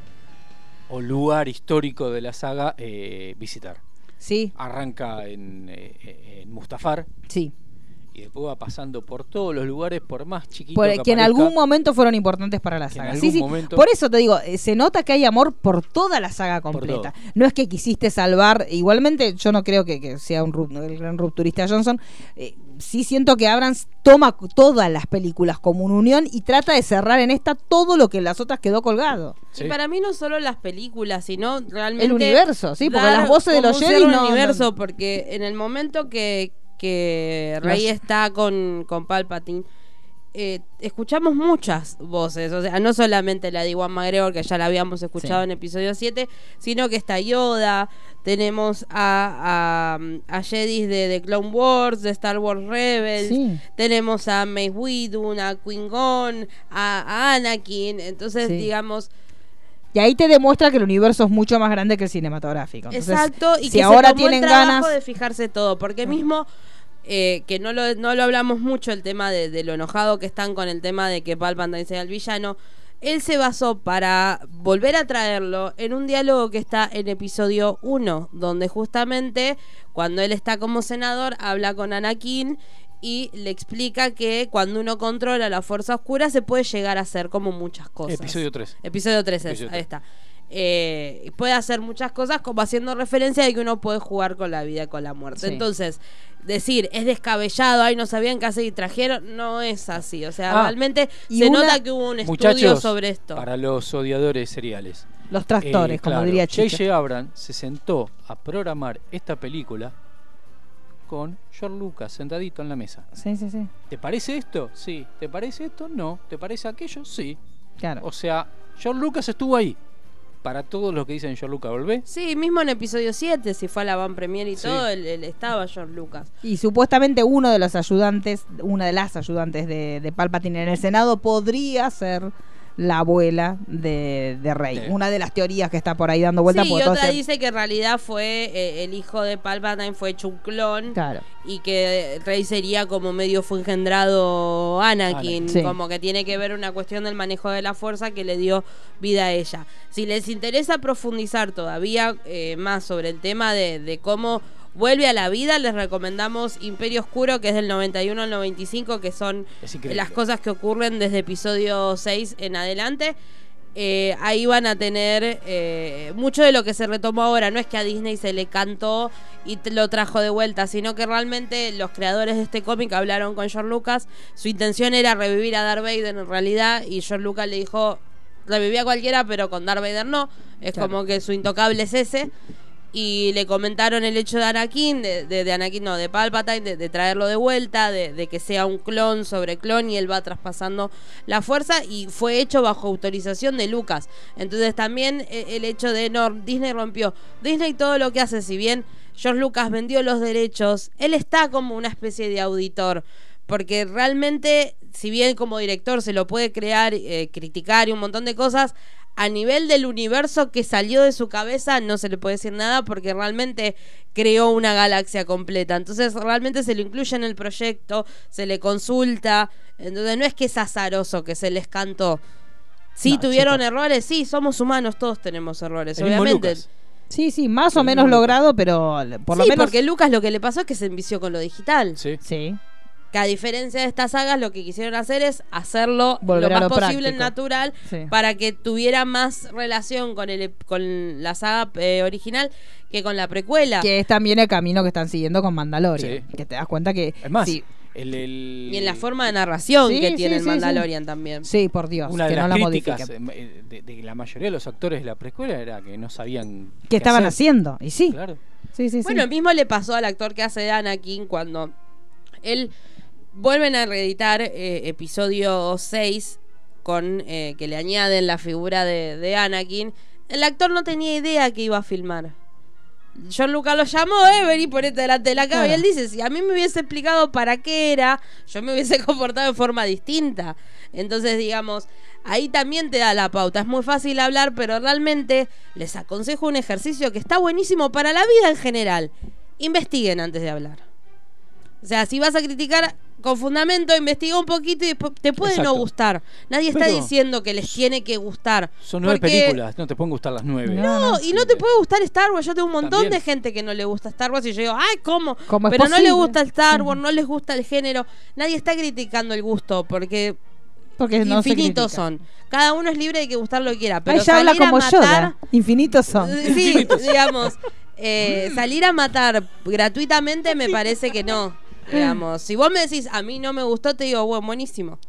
o lugar histórico de la saga eh, visitar. Sí, Arranca en, en Mustafar sí. Y después va pasando por todos los lugares, por más chiquitos que, que en algún momento fueron importantes para la saga. algún Sí, sí. momento- Por eso te digo, eh, se nota que hay amor por toda la saga completa. No es que quisiste salvar, igualmente yo no creo que, que sea un el gran rupturista Johnson. eh, sí siento que Abrams toma todas las películas como una unión y trata de cerrar en esta todo lo que en las otras quedó colgado. Sí. Y para mí no solo las películas, sino realmente... El universo, sí, porque las voces de los Jedi al no- universo, no- porque en el momento que, que Rey Los- está con, con Palpatine, eh, escuchamos muchas voces, o sea, no solamente la de Iwan McGregor, que ya la habíamos escuchado Sí. en episodio 7, sino que está Yoda, tenemos a, a, a Jedis de, de Clone Wars, de Star Wars Rebels, Sí. tenemos a Mace Windu, a Qui-Gon, a, a Anakin, entonces Sí. digamos... Y ahí te demuestra que el universo es mucho más grande que el cinematográfico. Entonces, Exacto, y si que ahora se tomó tienen el trabajo ganas. de fijarse todo, porque mismo eh, que no lo, no lo hablamos mucho el tema de, de lo enojado que están con el tema de que Palpatine sea el villano. Él se basó para volver a traerlo en un diálogo que está en episodio 1, donde justamente cuando él está como senador habla con Anakin y le explica que cuando uno controla la fuerza oscura se puede llegar a hacer como muchas cosas. Episodio 3. Episodio 13, Episodio ahí 3. está. Eh, puede hacer muchas cosas como haciendo referencia de que uno puede jugar con la vida y con la muerte. Sí. Entonces, decir es descabellado, ay, no sabían qué hacer y trajeron, no es así. O sea, Ah, realmente y se una- nota que hubo un estudio Muchachos, sobre esto. para los odiadores seriales. Los tractores, Eh, como claro, diría Chicho. J.J. Abrams se sentó a programar esta película con George Lucas sentadito en la mesa. Sí, sí, sí. ¿Te parece esto? Sí. ¿Te parece esto? No. ¿Te parece aquello? Sí. Claro. O sea, George Lucas estuvo ahí. Para todos los que dicen George Lucas, volvé. Sí, mismo en episodio 7, si fue a la Van Premier y Sí. todo, él, él estaba George Lucas. Y supuestamente uno de los ayudantes, una de las ayudantes de, de Palpatine en el Senado podría ser la abuela de, de Rey. Sí. Una de las teorías que está por ahí dando vueltas. sí, y otra se- dice que en realidad fue eh, el hijo de Palpatine fue hecho un clon Claro. y que Rey sería como medio fue engendrado Anakin, Anakin. Sí. como que tiene que ver una cuestión del manejo de la fuerza que le dio vida a ella. Si les interesa profundizar todavía eh, más sobre el tema de, de cómo vuelve a la vida, les recomendamos Imperio Oscuro, que es del 91 al 95, que son las cosas que ocurren desde episodio 6 en adelante. Eh, ahí van a tener eh, mucho de lo que se retomó ahora. No es que a Disney se le cantó y lo trajo de vuelta, sino que realmente los creadores de este cómic hablaron con George Lucas. Su intención era revivir a Darth Vader en realidad y George Lucas le dijo, revivía a cualquiera, pero con Darth Vader no. Es Claro. como que su intocable es ese. Y le comentaron el hecho de Anakin, de, de, Anakin, no, de Palpatine, de, de traerlo de vuelta, de, de que sea un clon sobre clon y él va traspasando la fuerza y fue hecho bajo autorización de Lucas. Entonces también eh, el hecho de no, Disney rompió. Disney todo lo que hace, si bien George Lucas vendió los derechos, él está como una especie de auditor. Porque realmente, si bien como director se lo puede crear, eh, criticar y un montón de cosas, a nivel del universo que salió de su cabeza no se le puede decir nada porque realmente creó una galaxia completa. Entonces realmente se lo incluye en el proyecto, se le consulta. Entonces no es que es azaroso que se les cantó. Sí, No, tuvieron errores, sí, somos humanos, todos tenemos errores, El obviamente. Sí, sí, más o menos logrado, pero por lo sí, menos. porque Lucas lo que le pasó es que se envició con lo digital. Sí. Sí. Que a diferencia de estas sagas, lo que quisieron hacer es hacerlo Volver lo más lo posible práctico. natural Sí. para que tuviera más relación con el con la saga eh, original que con la precuela. Que es también el camino que están siguiendo con Mandalorian. Sí. Que te das cuenta que. Es más, Sí, el, el- Y en la forma de narración Sí, que sí, tiene el sí, Mandalorian también. sí, por Dios. una de no las la críticas eh, de, de la mayoría de los actores de la precuela era que no sabían ¿Qué qué estaban hacer. haciendo? Y sí. Claro. Sí, sí, sí. Bueno, mismo le pasó al actor que hace de Anakin cuando él vuelven a reeditar eh, episodio 6 con eh, que le añaden la figura de, de Anakin. El actor no tenía idea que iba a filmar. John Lucas lo llamó, eh, vení ponete delante de la cámara. Y él dice, si a mí me hubiese explicado para qué era, yo me hubiese comportado de forma distinta. Entonces, digamos, ahí también te da la pauta. Es muy fácil hablar, pero realmente les aconsejo un ejercicio que está buenísimo para la vida en general. Investiguen antes de hablar. O sea, si vas a criticar con fundamento, investiga un poquito y después te puede no gustar. Nadie está Pero- diciendo que les tiene que gustar. Son nueve Porque- películas, no te pueden gustar las nueve. No, y no te puede gustar Star Wars. Yo tengo un montón También. de gente que no le gusta Star Wars y yo digo, ay, ¿cómo? ¿Cómo es Pero no le gusta Star Wars, no les gusta el género. Nadie está criticando el gusto porque Porque no infinitos son. Cada uno es libre de que gustar lo que quiera. Pero ya habla como matar, Yoda. Infinitos son. Sí, digamos, eh, salir a matar gratuitamente me parece que no. Digamos, si vos me decís, a mí no me gustó, te digo, bueno, buenísimo.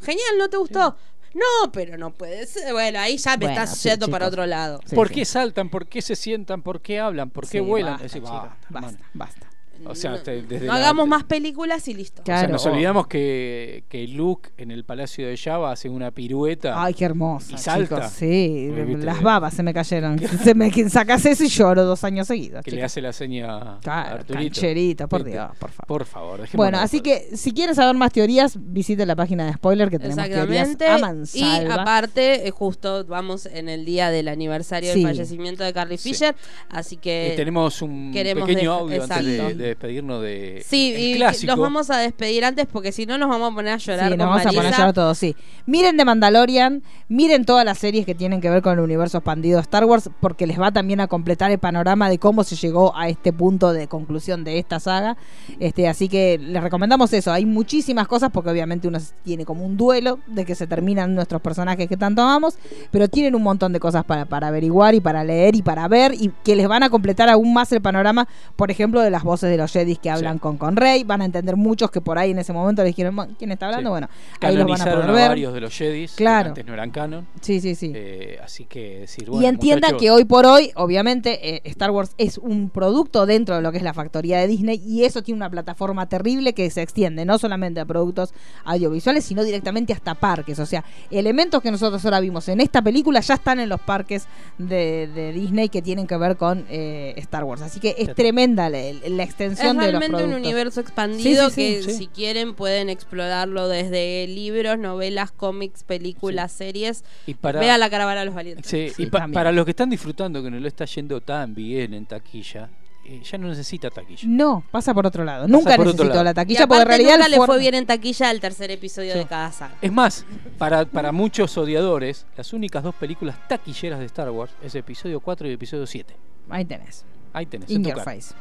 Genial, ¿no te gustó? No, pero no puede ser. Bueno, ahí ya me Bueno, estás sí, yendo para otro lado. Sí, ¿Por sí. qué saltan? ¿Por qué se sientan? ¿Por qué hablan? ¿por qué Sí, vuelan? basta, Decís, chicos, basta, basta, hermano. basta. O sea, No- te- desde no la- hagamos más películas y listo. O sea, Claro. nos olvidamos que, que Luke en el Palacio de Java hace una pirueta. Ay, qué hermosa. Y salta. chicos, Sí, las babas se me cayeron. se me sacas eso y lloro dos años seguidos. que chicos. le hace la seña a Claro, Arturito. cancherito, por Dios, por favor. Por favor, Bueno, así que si quieren saber más teorías, visite la página de spoiler que tenemos teorías Exactamente. a Y aparte, eh, justo vamos en el día del aniversario Sí. del fallecimiento de Carrie Sí. Fisher. Así que. Eh, tenemos un pequeño audio antes de despedirnos de Sí, el y clásico. los vamos a despedir antes porque si no nos vamos a poner a llorar Sí, con nos vamos a poner a llorar todos, sí. Miren The Mandalorian, miren todas las series que tienen que ver con el universo expandido de Star Wars, porque les va también a completar el panorama de cómo se llegó a este punto de conclusión de esta saga. Este, así que les recomendamos eso. Hay muchísimas cosas, porque obviamente uno tiene como un duelo de que se terminan nuestros personajes que tanto amamos, pero tienen un montón de cosas para, para averiguar y para leer y para ver, y que les van a completar aún más el panorama, por ejemplo, de las voces de los Jedis que hablan con, con Rey. Van a entender muchos que por ahí en ese momento les dijeron, "Ma, ¿quién está hablando? Sí. Bueno, ahí los van a poder a ver. varios de los Jedis Claro. que antes no eran canon. Sí, sí, sí. Eh, así que decir, y bueno, entiendan muchachos, que hoy por hoy, obviamente, eh, Star Wars es un producto dentro de lo que es la factoría de Disney y eso tiene una plataforma terrible que se extiende no solamente a productos audiovisuales, sino directamente hasta parques. O sea, elementos que nosotros ahora vimos en esta película ya están en los parques de, de Disney que tienen que ver con eh, Star Wars. Así que es tremenda la, la extensión Es de los realmente un universo expandido Sí, sí, sí, que sí. si quieren pueden explorarlo desde libros, novelas, cómics, películas, series. Y para- Vea la caravana de los valientes. Sí, y pa- para los que están disfrutando que no lo está yendo tan bien en taquilla, eh, ya no necesita taquilla. No, pasa por otro lado. Pasa Nunca por necesitó lado. la Y taquilla porque en realidad nunca le fue bien en taquilla el tercer episodio de cada saga. Es más, para, para muchos odiadores, las únicas dos películas taquilleras de Star Wars es episodio 4 y episodio 7. Ahí tenés. Ahí tenés. In your face.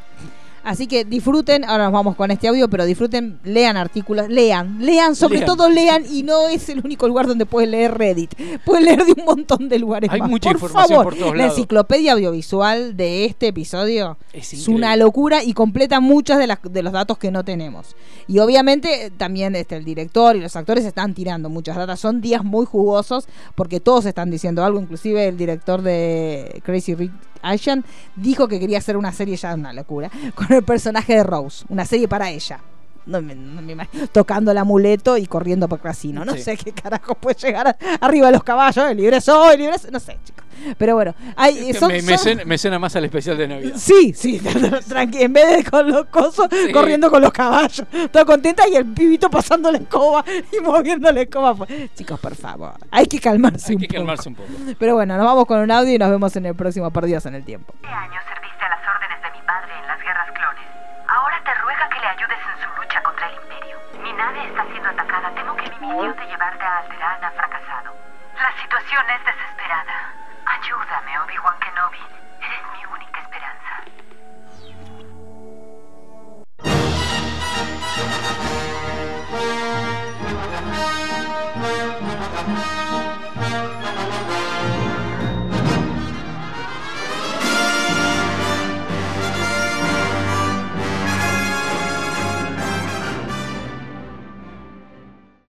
Así que disfruten, ahora nos vamos con este audio, pero disfruten, lean artículos, lean, lean, sobre Lean. todo lean, y no es el único lugar donde puedes leer Reddit, puedes leer de un montón de lugares Hay más. mucha por información favor, por todos la lados. enciclopedia audiovisual de este episodio Es una locura y completa muchos de, las- de los datos que no tenemos. Y obviamente también este, el director y los actores están tirando muchas datas, son días muy jugosos porque todos están diciendo algo, inclusive el director de Crazy Rich Asian dijo que quería hacer una serie ya una locura con el personaje de Rose, una serie para ella. No me, no me imagino, tocando el amuleto y corriendo por casino. No Sí. sé qué carajo puede llegar a- arriba de los caballos, el libre soy, libre soy, no sé, chicos. Pero bueno, hay, son- me, me son- suena, me suena más al especial de Navidad. Sí, sí, tranqui, en vez de con los cosos, corriendo con los caballos. Toda contenta y el pibito pasando la escoba y moviendo la escoba. Chicos, por favor, hay que calmarse Hay un que poco. calmarse un poco. Pero bueno, nos vamos con un audio y nos vemos en el próximo Perdidos en el Tiempo. años permitiendo llevarte a Alderaan ha fracasado. La situación es desesperada. Ayúdame, Obi-Wan Kenobi. Eres mi única esperanza.